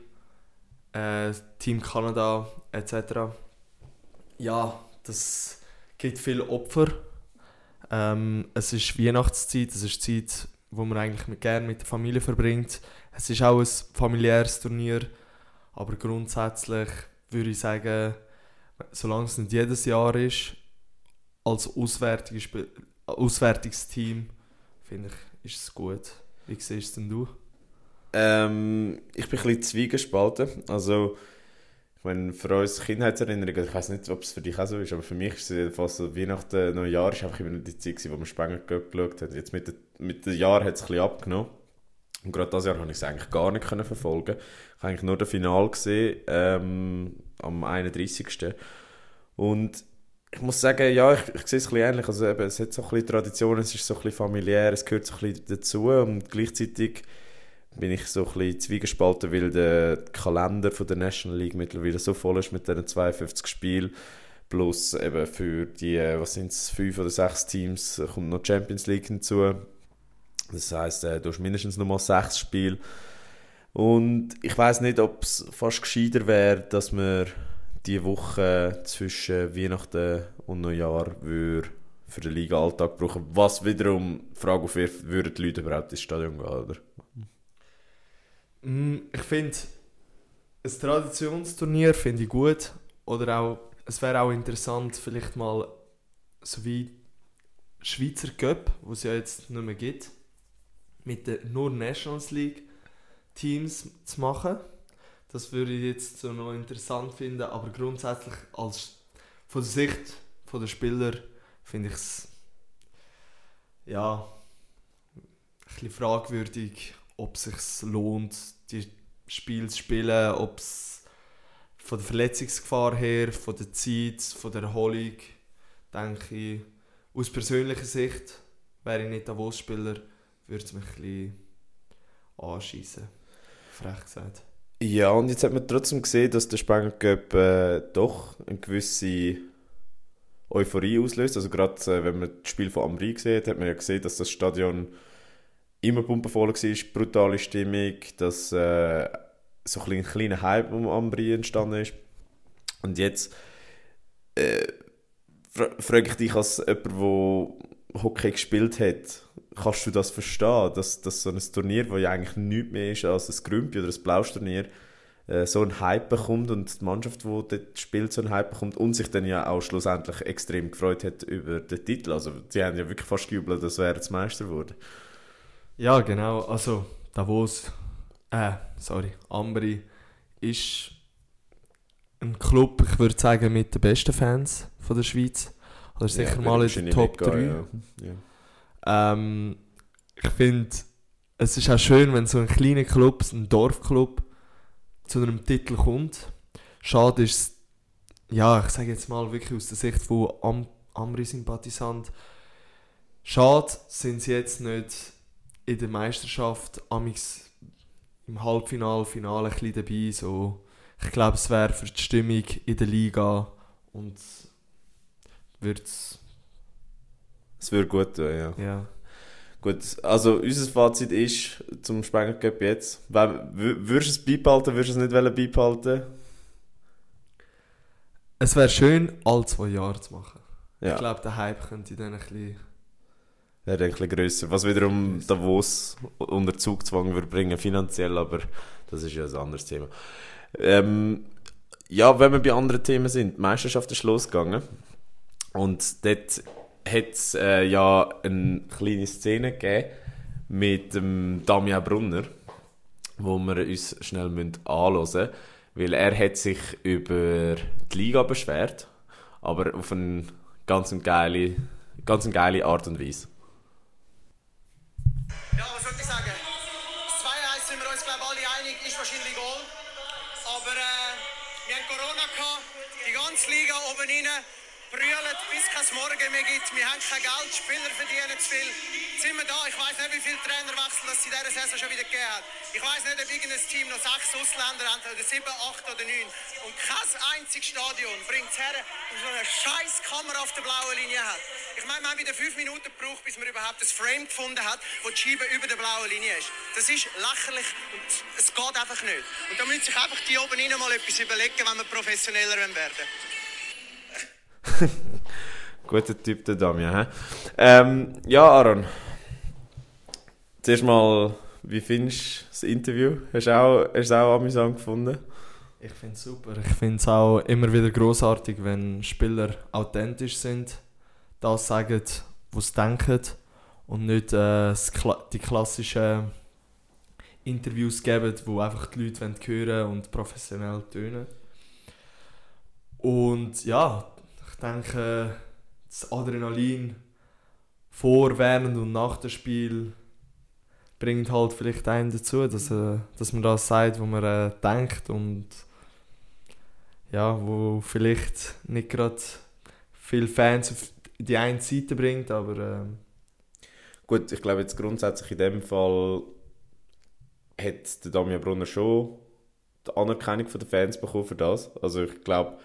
äh, Team Kanada etc. Ja, das gibt viele Opfer. Ähm, es ist Weihnachtszeit, es ist Zeit, wo man eigentlich mit, gerne mit der Familie verbringt. Es ist auch ein familiäres Turnier, aber grundsätzlich würde ich sagen, solange es nicht jedes Jahr ist, als auswärtiges, auswärtiges Team, finde ich, ist es gut. Wie siehst denn du? Ähm, ich bin ein bisschen zwiegespalten. Also, ich meine, für uns Kindheitserinnerungen, ich weiß nicht, ob es für dich auch so ist, aber für mich ist es jedenfalls so, Weihnachten, Neujahr ist einfach immer die Zeit, gewesen, wo man Spengler Cup geschaut hat. Jetzt mit, den- mit den Jahren hat es ein bisschen abgenommen. Und gerade dieses Jahr konnte ich es eigentlich gar nicht können verfolgen. Ich habe eigentlich nur das Finale gesehen, ähm, am 31. Und ich muss sagen, ja, ich, ich sehe es ein bisschen ähnlich. Also eben, es hat so ein Tradition, es ist so ein bisschen familiär, es gehört so ein bisschen dazu und gleichzeitig bin ich so ein bisschen zwiegespalten, weil der Kalender von der National League mittlerweile so voll ist mit diesen 52 Spielen. Plus eben für die, was sind es, fünf oder sechs Teams äh, kommt noch Champions League hinzu. Das heisst, äh, du hast mindestens noch mal sechs Spiele. Und ich weiß nicht, ob es fast gescheiter wäre, dass wir die Woche zwischen Weihnachten und Neujahr würde für den Liga-Alltag brauchen. Was wiederum Frage aufwirft, würden die Leute überhaupt ins Stadion gehen, oder? Mm, Ich finde, ein Traditionsturnier finde ich gut. Oder auch, es wäre auch interessant, vielleicht mal so wie Schweizer Cup, wo es ja jetzt nicht mehr gibt, mit den nur Nations League Teams zu machen. Das würde ich jetzt so noch interessant finden, aber grundsätzlich als von der Sicht von der Spieler finde ich es ja ein bisschen fragwürdig, ob es sich lohnt, die Spiele zu spielen, ob es von der Verletzungsgefahr her, von der Zeit, von der Erholung, denke ich, aus persönlicher Sicht, wäre ich nicht Davos-Spieler, würde es mich ein bisschen anschiessen. Frech gesagt. Ja, und jetzt hat man trotzdem gesehen, dass der Spengler Cup äh, doch eine gewisse Euphorie auslöst. Also gerade äh, wenn man das Spiel von Amri gesehen hat, man ja gesehen, dass das Stadion immer pumpenvoll war, brutale Stimmung, dass äh, so ein kleiner Hype um Amri entstanden ist. Und jetzt äh, fra frage ich dich als jemand, der Hockey gespielt hat, kannst du das verstehen, dass, dass so ein Turnier, das ja eigentlich nichts mehr ist als ein Grümpi oder ein Blausch-Turnier, äh, so einen Hype bekommt und die Mannschaft, die dort spielt, so einen Hype bekommt und sich dann ja auch schlussendlich extrem gefreut hat über den Titel. Also die haben ja wirklich fast gejubelt, dass wäre jetzt Meister geworden. Ja, genau. Also Davos, äh, sorry, Ambri ist ein Club, ich würde sagen, mit den besten Fans von der Schweiz. Oder sicher Ja, mal in den Top 3. mitgehen, Ja. Ja. Ähm, ich finde, es ist auch schön, wenn so ein kleiner Club, ein Dorfclub, zu einem Titel kommt. Schade ist es, ja, ich sage jetzt mal wirklich aus der Sicht von Am Amri-Sympathisant, schade sind sie jetzt nicht in der Meisterschaft amix im Halbfinale, Finale ein bisschen dabei. So. Ich glaube, es wäre für die Stimmung in der Liga und würde es, Es würde gut tun, ja. ja. Gut, also unser Fazit ist zum Spengler Cup jetzt. Würdest du es beibehalten, würdest du es nicht wollen beibehalten? Es wäre schön, alle zwei Jahre zu machen. Ja, Ich glaube, der Hype könnte dann ein bisschen. wäre ein bisschen grösser. Was wiederum Davos unter Zugzwang würde bringen, finanziell, aber das ist ja ein anderes Thema. Ähm, ja, wenn wir bei anderen Themen sind, die Meisterschaft ist losgegangen und dort hat es äh, ja eine kleine Szene gegeben mit dem Damian Brunner, wo wir uns schnell anhören müssen, weil er hat sich über die Liga beschwert, aber auf eine ganz geile, ganz geile Art und Weise. Ja, was soll ich sagen? 2-1 sind wir uns, glaube alle einig, ist wahrscheinlich Goal. Aber äh, wir haben Corona gehabt, die ganze Liga oben rein, brüllt, bis kein Morgen mehr gibt. Wir haben kein Geld, Spieler verdienen zu viel. Jetzt sind wir da, ich weiß nicht, wie viele Trainerwechsel es in dieser Saison schon wieder gegeben hat. Ich weiß nicht, ob irgendein Team noch sechs Ausländer hat, oder sieben, acht oder neun. Und kein einziges Stadion bringt es her, dass so eine scheiß Kamera auf der blauen Linie hat. Ich meine, wir haben wieder fünf Minuten gebraucht, bis man überhaupt ein Frame gefunden hat, wo die Scheibe über der blauen Linie ist. Das ist lächerlich und es geht einfach nicht. Und da müssen sich einfach die oben rein mal etwas überlegen, wenn wir professioneller werden. Guter Typ, der Damian. hä? Ähm, ja, Aaron. Zuerst mal, wie findest du das Interview? Hast du auch, hast du auch amüsant gefunden? Ich finde es super. Ich finde es auch immer wieder großartig, wenn Spieler authentisch sind, das sagen, was sie denken und nicht äh, die klassischen Interviews geben, wo einfach die Leute hören und professionell tönen. Und ja, denke, das Adrenalin vor, während und nach dem Spiel bringt halt vielleicht einen dazu, dass, äh, dass man das sagt, was man äh, denkt und ja, wo vielleicht nicht gerade viele Fans auf die eine Seite bringt, aber ähm, Gut, ich glaube jetzt grundsätzlich in dem Fall hat der Damian Brunner schon die Anerkennung den Fans bekommen für das. Also ich glaube,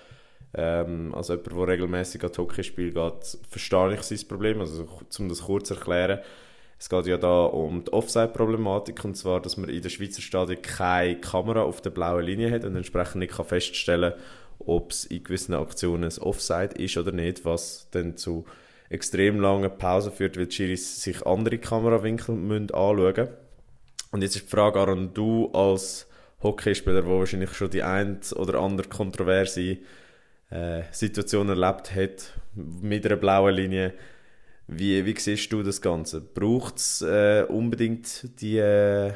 ähm, als jemand, der regelmäßig an Hockeyspiel geht, verstehe ich sein Problem. Also um das kurz zu erklären, es geht ja da um die Offside-Problematik und zwar, dass man in der Schweizer Stadion keine Kamera auf der blauen Linie hat und entsprechend nicht kann feststellen ob es in gewissen Aktionen ein Offside ist oder nicht, was dann zu extrem langen Pausen führt, weil die Schiris sich andere Kamerawinkel anschauen müssen. Und jetzt ist die Frage, Aaron, du als Hockeyspieler, der wahrscheinlich schon die ein oder andere kontroverse äh, Situation erlebt hat mit einer blauen Linie, wie, wie siehst du das Ganze? Braucht es äh, unbedingt die, äh,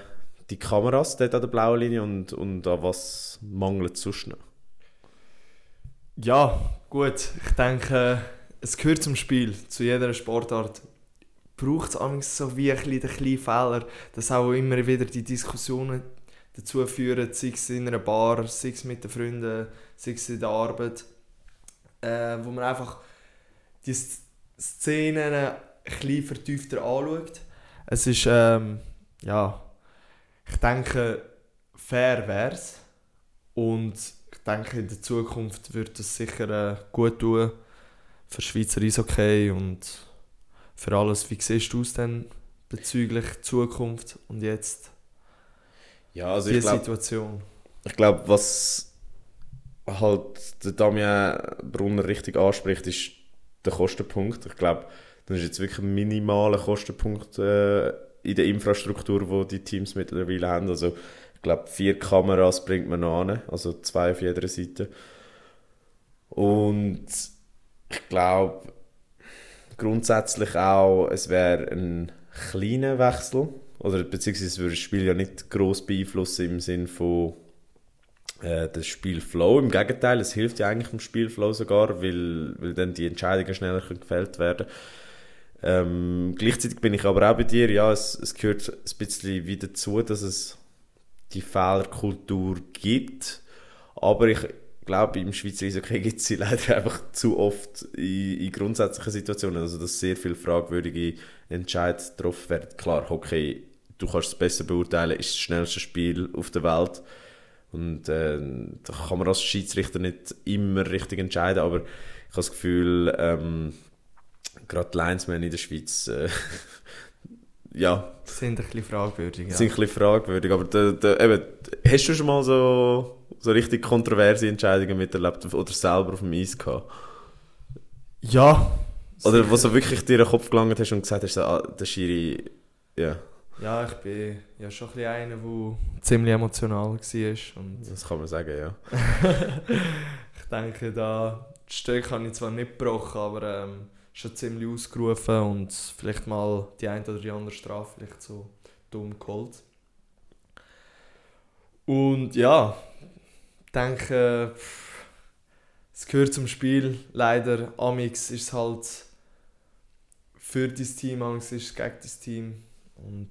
die Kameras dort an der blauen Linie und, und an was mangelt es sonst noch? ja, gut, ich denke, es gehört zum Spiel, zu jeder Sportart. Braucht es so wie ein bisschen den Fehler, dass auch immer wieder die Diskussionen dazu führen, sei es in einer Bar, sei es mit den Freunden, sei es in der Arbeit, äh, wo man einfach die Szenen ein bisschen vertiefter anschaut. Es ist, ähm, ja, ich denke, fair wäre es. Und ich denke, in der Zukunft wird es sicher äh, gut tun für Schweizer Eishockey und für alles. Wie siehst du es denn bezüglich Zukunft und jetzt Ja, also die ich glaube, Situation? ich glaub, was halt der Damian Brunner richtig anspricht, ist der Kostenpunkt. Ich glaube, das ist jetzt wirklich ein minimaler Kostenpunkt äh, in der Infrastruktur, wo die Teams mittlerweile haben. Also ich glaube, vier Kameras bringt man noch an, also zwei auf jeder Seite. Und ich glaube grundsätzlich auch, es wäre ein kleiner Wechsel. Oder beziehungsweise würde das Spiel ja nicht groß beeinflussen im Sinn von äh, das Spielflow. Im Gegenteil, es hilft ja eigentlich im Spielflow sogar, weil, weil dann die Entscheidungen schneller gefällt werden ähm, gleichzeitig bin ich aber auch bei dir, ja, es, es gehört ein bisschen wieder dazu, dass es die Fehlerkultur gibt. Aber ich glaube, im Schweizer Eishockey gibt es sie leider einfach zu oft in, in, grundsätzlichen Situationen. Also, dass sehr viele fragwürdige Entscheidungen getroffen werden. Klar, Hockey, du kannst es besser beurteilen, ist das schnellste Spiel auf der Welt. Und äh, da kann man als Schiedsrichter nicht immer richtig entscheiden, aber ich habe das Gefühl, ähm, gerade Linesmen in der Schweiz äh, ja. Sind ein bisschen fragwürdig. Ja. Sind ein bisschen fragwürdig, aber da, da, eben, hast du schon mal so, so richtig kontroverse Entscheidungen miterlebt oder selber auf dem Eis gehabt? Ja. Oder wo so wirklich dir den Kopf gelangt hast und gesagt hast, ah, der Schiri, ja. Ja, ich bin ja schon ein einer, der ziemlich emotional war. Und das kann man sagen, ja. ich denke, da die Stück habe ich zwar nicht gebrochen, aber ähm, schon ziemlich ausgerufen und vielleicht mal die eine oder die andere Strafe vielleicht so dumm geholt. Und ja, ich denke, es gehört zum Spiel. Leider, Amix ist es halt für dein Team, Amix ist es gegen dein Team. Und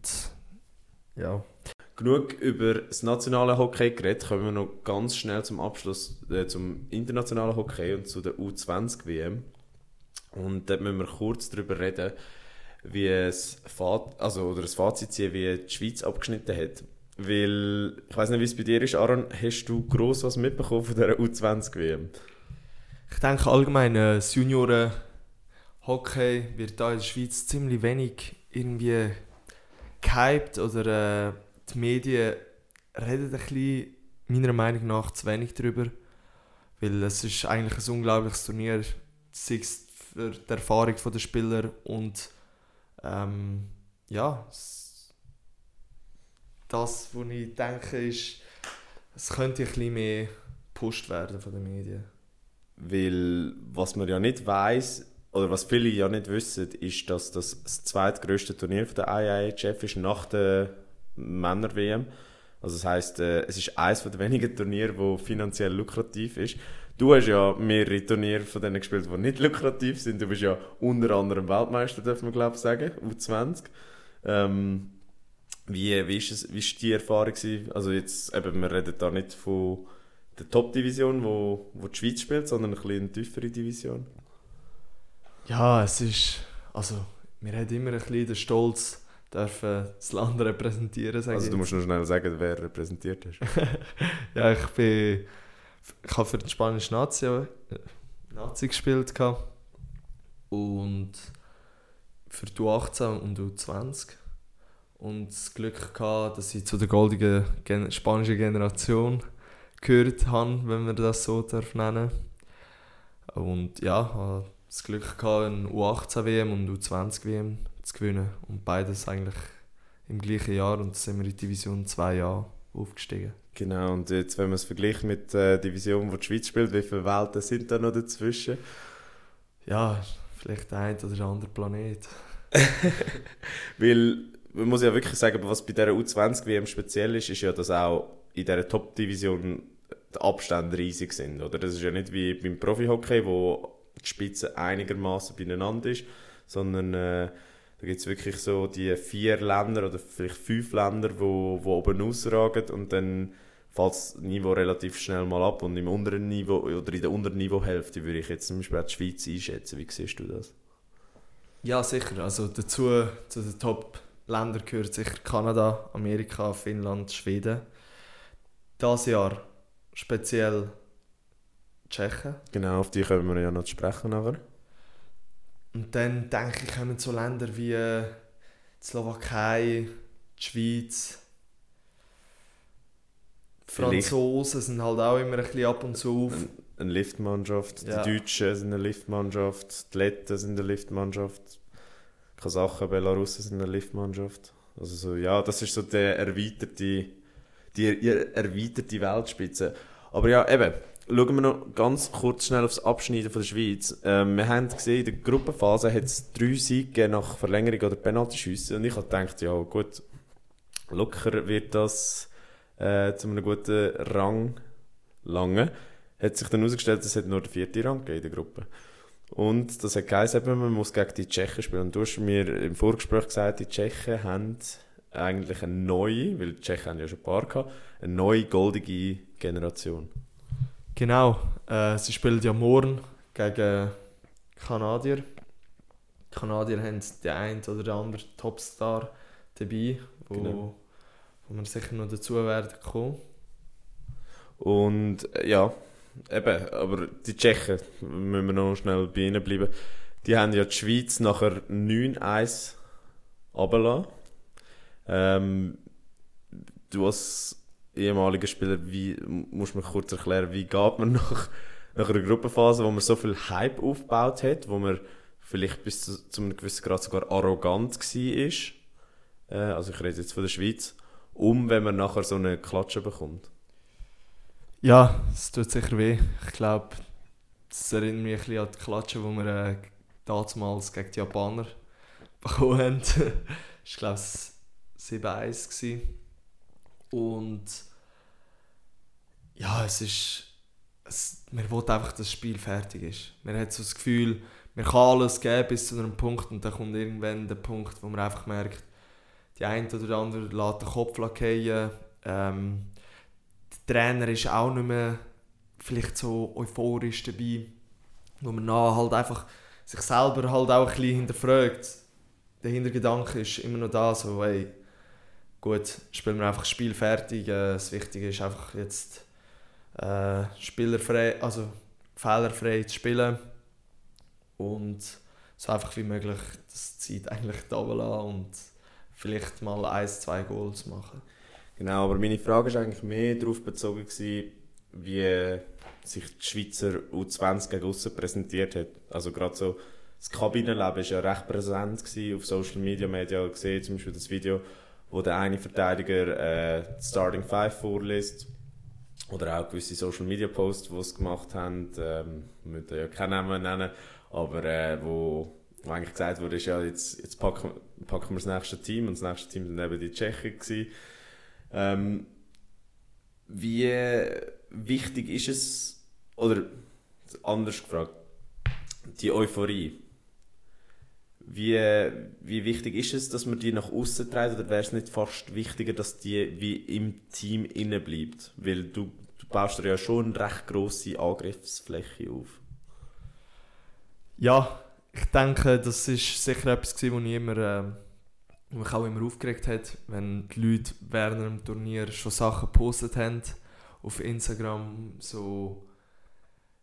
ja. Genug über das nationale Hockey geredet, kommen wir noch ganz schnell zum Abschluss äh, zum internationalen Hockey und zu der U20 WM. Und dort müssen wir kurz darüber reden, wie es also, oder das Fazit ziehen, wie die Schweiz abgeschnitten hat. Weil, ich weiß nicht, wie es bei dir ist, Aaron, hast du gross was mitbekommen von dieser U20-WM? Ich denke allgemein, äh, das Junioren-Hockey wird da in der Schweiz ziemlich wenig irgendwie gehypt oder äh, die Medien reden ein bisschen, meiner Meinung nach, zu wenig darüber. Weil es ist eigentlich ein unglaubliches Turnier, sei für die Erfahrung der Spieler und ähm, ja, das, was ich denke, ist, es könnte ein bisschen mehr gepusht werden von den Medien. Weil was man ja nicht weiß oder was viele ja nicht wissen, ist, dass das das zweitgrößte Turnier von der IIHF ist nach der Männer-WM. Also das heißt, äh, es ist eines der wenigen Turniere, wo finanziell lukrativ ist. Du hast ja mehrere Turniere von denen gespielt, die nicht lukrativ sind. Du bist ja unter anderem Weltmeister, darf man glaube ich sagen, U20. Ähm, wie, wie, ist es, wie ist die Erfahrung gewesen? Also jetzt, eben, wir reden da nicht von der Top-Division, wo, wo die Schweiz spielt, sondern ein bisschen eine tiefere Division. Ja, es ist, also wir haben immer ein bisschen den Stolz, dürfen das Land repräsentieren. Also du musst nur schnell sagen, wer repräsentiert ist. ja, ich bin ich habe für die spanische Nazi, äh, Nazi gespielt gehabt. und für die U18 und U20 und das Glück gehabt, dass ich zu der goldenen Gen spanischen Generation gehört habe, wenn man das so darf nennen und ja, das Glück gehabt, eine U18 WM und U20 WM zu gewinnen und beides eigentlich im gleichen Jahr und sind wir in Division 2 Jahre aufgestiegen. Genau, und jetzt, wenn man es vergleicht mit der äh, Division, wo die Schweiz spielt, wie viele Welten sind da noch dazwischen? Ja, vielleicht ein oder andere Planet. Weil, man muss ja wirklich sagen, was bei dieser U20-WM speziell ist, ist ja, dass auch in dieser Top-Division die Abstände riesig sind. Oder? Das ist ja nicht wie beim Profi-Hockey, wo die Spitze einigermaßen beieinander ist, sondern äh, da gibt es wirklich so die vier Länder oder vielleicht fünf Länder, wo, wo oben ausragen und dann fällt das Niveau relativ schnell mal ab. Und im unteren Niveau oder in der unteren Niveauhälfte würde ich jetzt zum Beispiel die Schweiz einschätzen. Wie siehst du das? Ja, sicher. Also dazu, zu den Top-Ländern gehört sicher Kanada, Amerika, Finnland, Schweden. Das Jahr speziell Tschechen. Genau, auf die können wir ja noch sprechen nachher. Und dann denke ich, kommen so Länder wie die Slowakei, die Schweiz, Franzosen sind halt auch immer ein bisschen ab und zu auf. Eine Liftmannschaft, ja. die Deutschen sind eine Liftmannschaft, die Letten sind eine Liftmannschaft, Kasachen, Belarusen sind eine Liftmannschaft. Also so, ja, das ist so der erweiterte die, die erweiterte Weltspitze. Aber ja, eben, schauen wir noch ganz kurz schnell aufs Abschneiden von der Schweiz. Ähm, wir haben gesehen, in der Gruppenphase hat es drei Siege nach Verlängerung oder Penaltyschüsse. Und ich habe gedacht, ja gut, locker wird das äh, zu einem guten Rang lange. Hat sich dann herausgestellt, es hat nur den vierten Rang in der Gruppe. Und das hat geheißen, man muss gegen die Tschechen spielen. Und du hast mir im Vorgespräch gesagt, die Tschechen haben eigentlich eine neue, weil die Tschechen haben ja schon ein paar gehabt, eine neue goldige Generation. Genau, äh, sie spielen ja morgen gegen Kanadier. Die Kanadier haben den einen oder den anderen Topstar dabei, wo, Genau. wo wir sicher noch dazu werden kommen. Und äh, ja, eben, aber die Tschechen, müssen wir noch schnell bei ihnen bleiben, die haben ja die Schweiz nachher 9-1 runtergelassen. Ähm, du als ehemaliger Spieler, wie, musst du kurz erklären, wie geht man nach, nach einer Gruppenphase, wo man so viel Hype aufgebaut hat, wo man vielleicht bis zu, zu einem gewissen Grad sogar arrogant war, äh, also ich rede jetzt von der Schweiz, um wenn man nachher so eine Klatsche bekommt. Ja, es tut sicher weh. Ich glaube, das erinnert mich ein bisschen an die Klatsche, die wir äh, damals gegen die Japaner bekommen haben. war, glaube ich, 7-1. gewesen. Und ja, es ist. Es, man will einfach, dass das Spiel fertig ist. Man hat so das Gefühl, man kann alles geben bis zu einem Punkt und dann kommt irgendwann der Punkt, wo man einfach merkt, die eine oder der andere lässt den Kopf fallen. Ähm, der Trainer ist auch nicht mehr vielleicht so euphorisch dabei, wo man nachher halt einfach sich selber halt auch ein bisschen hinterfragt. Der Hintergedanke ist immer noch da, so hey, gut, spielen wir einfach das Spiel fertig. Äh, das Wichtige ist einfach jetzt äh, spielerfrei, also fehlerfrei zu spielen und so einfach wie möglich das Zeit eigentlich da und vielleicht mal ein, zwei Goals machen. Genau, aber meine Frage war eigentlich mehr darauf bezogen, gewesen, wie sich die Schweizer U20 gegen aussen präsentiert hat. Also gerade so, das Kabinenleben war ja recht präsent auf Social Media Media gesehen, zum Beispiel das Video, wo der eine Verteidiger äh, die Starting Five vorliest. Oder auch gewisse Social Media Posts, die es gemacht haben, ähm, wir müssen ja keinen Namen nennen, aber äh, wo, wo eigentlich gesagt wurde, ist, ja, jetzt, jetzt packen, packen wir das nächste Team und das nächste Team sind eben die Tschechen. Ähm, wie wichtig ist es, oder anders gefragt, die Euphorie. Wie, wie wichtig ist es, dass man die nach außen trägt, oder wäre es nicht fast wichtiger, dass die wie im Team innen bleibt? Weil du, du baust ja schon eine recht grosse Angriffsfläche auf. Ja, ich denke, das ist sicher etwas, wo ich immer, wo mich auch immer aufgeregt hat, wenn die Leute während einem Turnier schon Sachen gepostet haben auf Instagram, so,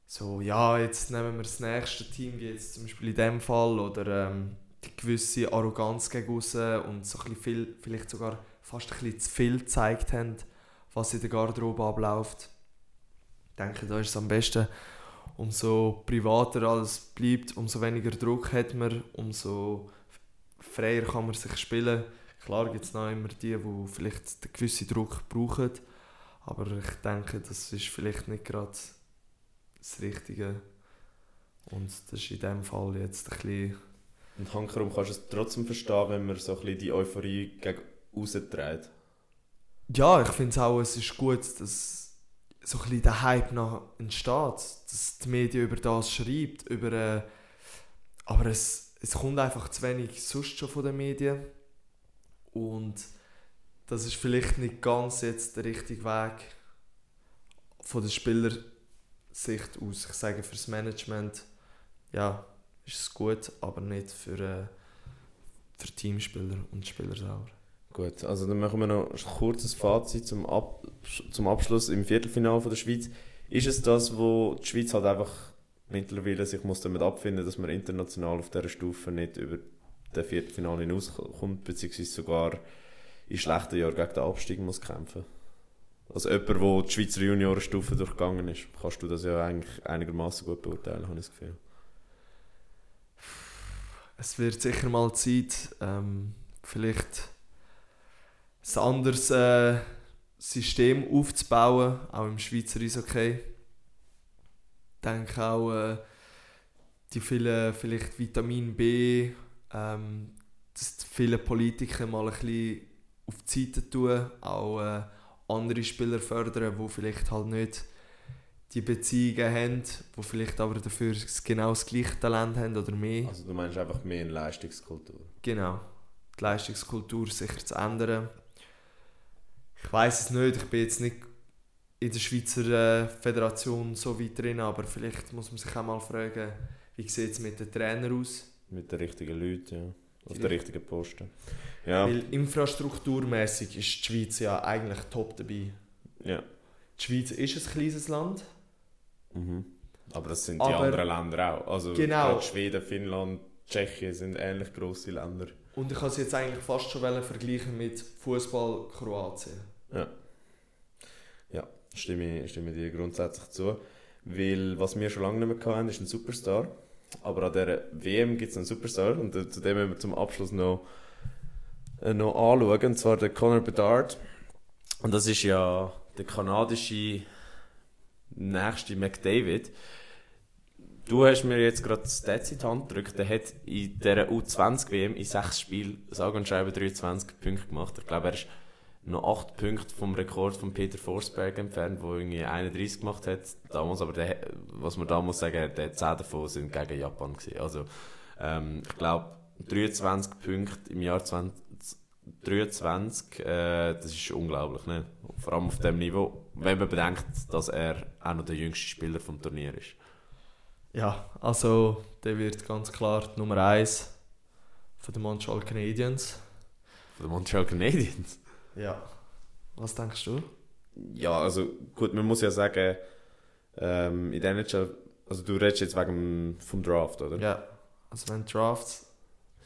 so ja, jetzt nehmen wir das nächste Team, wie jetzt zum Beispiel in dem Fall, oder ähm, die gewisse Arroganz gegen aussen und so ein viel, vielleicht sogar fast ein bisschen zu viel gezeigt haben, was in der Garderobe abläuft. Ich denke, da ist es am besten, umso privater alles bleibt, umso weniger Druck hat man, umso freier kann man sich spielen. Klar gibt es noch immer die, die vielleicht einen gewissen Druck brauchen, aber ich denke, das ist vielleicht nicht gerade das Richtige. Und das ist in dem Fall jetzt ein bisschen... Und hankerum kannst du es trotzdem verstehen, wenn man so ein bisschen die Euphorie gegen außen trägt. Ja, ich finde es auch, es ist gut, dass so ein bisschen der Hype noch entsteht, dass die Medien über das schreibt, über... Äh, aber es, es kommt einfach zu wenig sonst schon von den Medien und das ist vielleicht nicht ganz jetzt der richtige Weg von der Spielersicht aus. Ich sage fürs Management, ja, ist es gut, aber nicht für, äh, für Teamspieler und Spieler selber. Gut, also dann machen wir noch ein kurzes Fazit zum, Ab zum Abschluss im Viertelfinale von der Schweiz. Ist es das, wo die Schweiz halt einfach mittlerweile sich muss damit abfinden, dass man international auf dieser Stufe nicht über den Viertelfinale hinauskommt, beziehungsweise sogar in schlechten Jahren gegen den Abstieg muss kämpfen? Also jemand, der die Schweizer Juniorenstufe durchgegangen ist, kannst du das ja eigentlich einigermaßen gut beurteilen, habe ich das Gefühl. Es wird sicher mal Zeit, ähm, vielleicht ein anderes äh, System aufzubauen, auch im Schweizer Eishockey. Ich denke auch, äh, die vielen vielleicht Vitamin B, ähm, dass viele Politiker mal ein bisschen auf die Seite tun, auch äh, andere Spieler fördern, die vielleicht halt nicht die Beziehungen haben, die vielleicht aber dafür genau das gleiche Talent haben oder mehr. Also du meinst einfach mehr eine Leistungskultur? Genau. Die Leistungskultur sicher zu ändern. Ich weiß es nicht, ich bin jetzt nicht in der Schweizer äh, Föderation so weit drin, aber vielleicht muss man sich auch mal fragen, wie sieht es mit den Trainern aus? Mit den richtigen Leuten, ja. Auf den richtigen Posten. Ja, Weil infrastrukturmäßig ist die Schweiz ja eigentlich top dabei. ja. Die Schweiz ist ein kleines Land. Mhm. Aber das sind die Aber- anderen Länder auch. Also Genau. Schweden, Finnland, Tschechien sind ähnlich grosse Länder. Und ich kann es jetzt eigentlich fast schon vergleichen mit Fußball Kroatien. Ja. Ja, stimme, ich- stimme dir grundsätzlich zu. Weil was wir schon lange nicht mehr hatten, ist ein Superstar. Aber an dieser WM gibt es einen Superstar und zu dem müssen wir zum Abschluss noch, äh, noch anschauen. Und zwar der Conor Bedard. Und das ist ja der kanadische nächste McDavid. Du hast mir jetzt gerade das Stats in die Hand gedrückt. Der hat in dieser U20-WM in sechs Spielen sage und schreibe 23 Punkte gemacht. Ich glaube, er ist noch 8 Punkte vom Rekord von Peter Forsberg entfernt, der irgendwie 31 gemacht hat. Damals, aber der, was man da muss sagen, der 10 davon sind gegen Japan gewesen. Also, ähm, ich glaube, 23 Punkte im Jahr 2023, äh, das ist unglaublich, ne? Vor allem auf dem Niveau, wenn man bedenkt, dass er auch noch der jüngste Spieler vom Turnier ist. Ja, also der wird ganz klar die Nummer 1 von den Montreal Canadiens. Von den Montreal Canadiens. Ja. Was denkst du? Ja, also gut, man muss ja sagen, ähm, in der NHL, also du redest jetzt wegen vom Draft, oder? Ja. Also wenn Drafts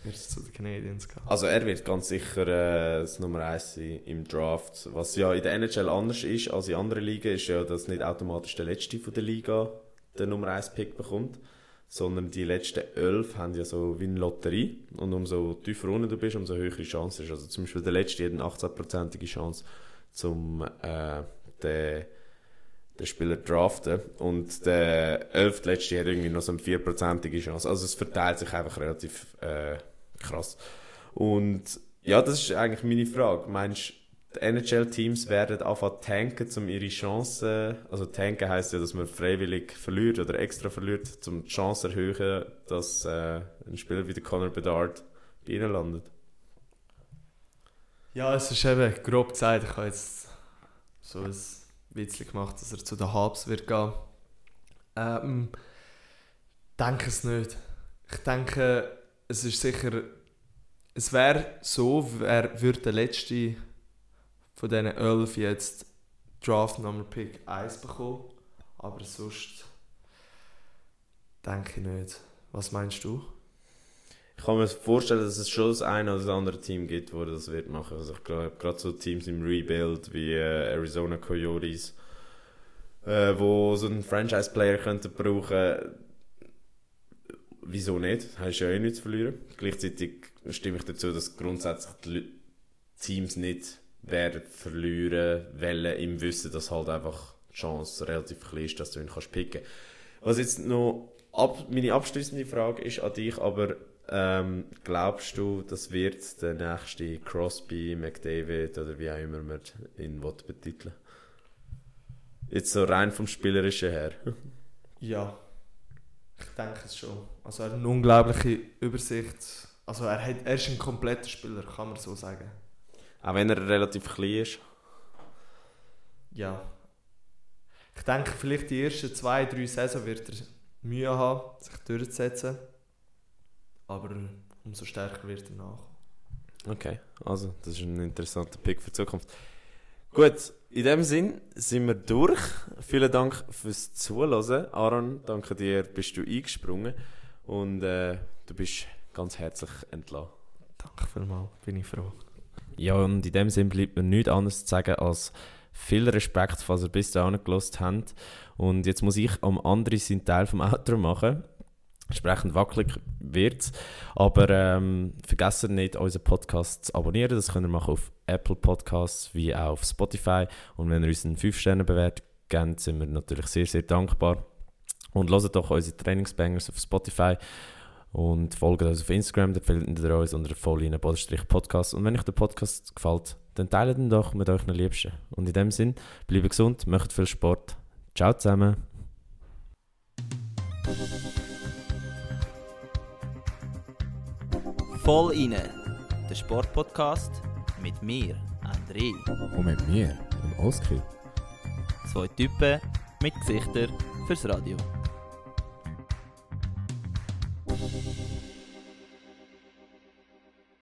wird es zu den Canadiens gehen. Also er wird ganz sicher äh, das Nummer 1 sein im Draft. Was ja in der NHL anders ist als in anderen Ligen, ist ja, dass nicht automatisch der Letzte von der Liga den Nummer 1 Pick bekommt, sondern die letzten 11 haben ja so wie eine Lotterie und umso tiefer unten du bist, umso höhere Chance ist. Also zum Beispiel der Letzte hat eine 18-prozentige Chance zum äh, den, den Spieler draften und der 11. Letzte hat irgendwie noch so eine 4-prozentige Chance. Also es verteilt sich einfach relativ äh, krass. Und ja, das ist eigentlich meine Frage. Meinst du, die NHL-Teams werden anfangen tanken, um ihre Chancen, also tanken heisst ja, dass man freiwillig verliert oder extra verliert, um die Chance erhöhen, dass äh, ein Spieler wie der Conor Bedard bei ihnen landet? Ja, es ist eben grob gesagt, ich habe jetzt so ein Witzchen gemacht, dass er zu den Habs wird gehen. Ähm, denke es nicht. Ich denke, es ist sicher, es wäre so, er würde der letzte von diesen elf jetzt Draft Nummer Pick 1 bekommen, aber sonst denke ich nicht. Was meinst du? Ich kann mir vorstellen, dass es schon das eine oder das andere Team gibt, wo das wird machen. Also ich glaube, gerade so Teams im Rebuild wie äh, Arizona Coyotes, äh, wo so einen Franchise-Player könnten brauchen. Wieso nicht? Hast du ja eh nichts zu verlieren. Gleichzeitig stimme ich dazu, dass grundsätzlich die Teams nicht werden verlieren wollen, im Wissen, dass halt einfach die Chance relativ klein ist, dass du ihn kannst picken. Was jetzt noch ab, meine abschließende Frage ist an dich, aber ähm, glaubst du, das wird der nächste Crosby, McDavid oder wie auch immer man ihn betiteln Jetzt so rein vom Spielerischen her. Ja, ich denke es schon. Also er hat eine unglaubliche Übersicht. Also er, hat, er ist ein kompletter Spieler, kann man so sagen. Auch wenn er relativ klein ist. Ja. Ich denke, vielleicht die ersten zwei, drei Saison wird er Mühe haben, sich durchzusetzen. Aber umso stärker wird er nach. Okay, also das ist ein interessanter Pick für die Zukunft. Gut, in dem Sinn sind wir durch. Vielen Dank fürs Zuhören. Aaron, danke dir, bist du eingesprungen und äh, du bist ganz herzlich entlassen. Danke vielmals, bin ich froh. Ja, und in dem Sinn bleibt mir nichts anderes zu sagen als viel Respekt, falls ihr bis dahin gelost habt. Und jetzt muss ich am anderen seinen Teil vom Outro machen. Entsprechend wackelig wird es. Aber ähm, vergessen nicht, unseren Podcast zu abonnieren. Das könnt ihr machen auf Apple Podcasts wie auch auf Spotify. Und wenn ihr uns einen 5-Sterne-Bewertung gebt, sind wir natürlich sehr, sehr dankbar. Und hört doch unsere Trainingsbangers auf Spotify und folgt uns auf Instagram, da findet ihr uns unter vollline-podcast. Und wenn euch der Podcast gefällt, dann teilt ihn doch mit euren Liebsten. Und in dem Sinn, bleibt gesund, macht viel Sport. Ciao zusammen. Voll inne, der Sportpodcast mit mir, André. Und mit mir, dem Oskar. Zwei Typen mit Gesichtern fürs Radio.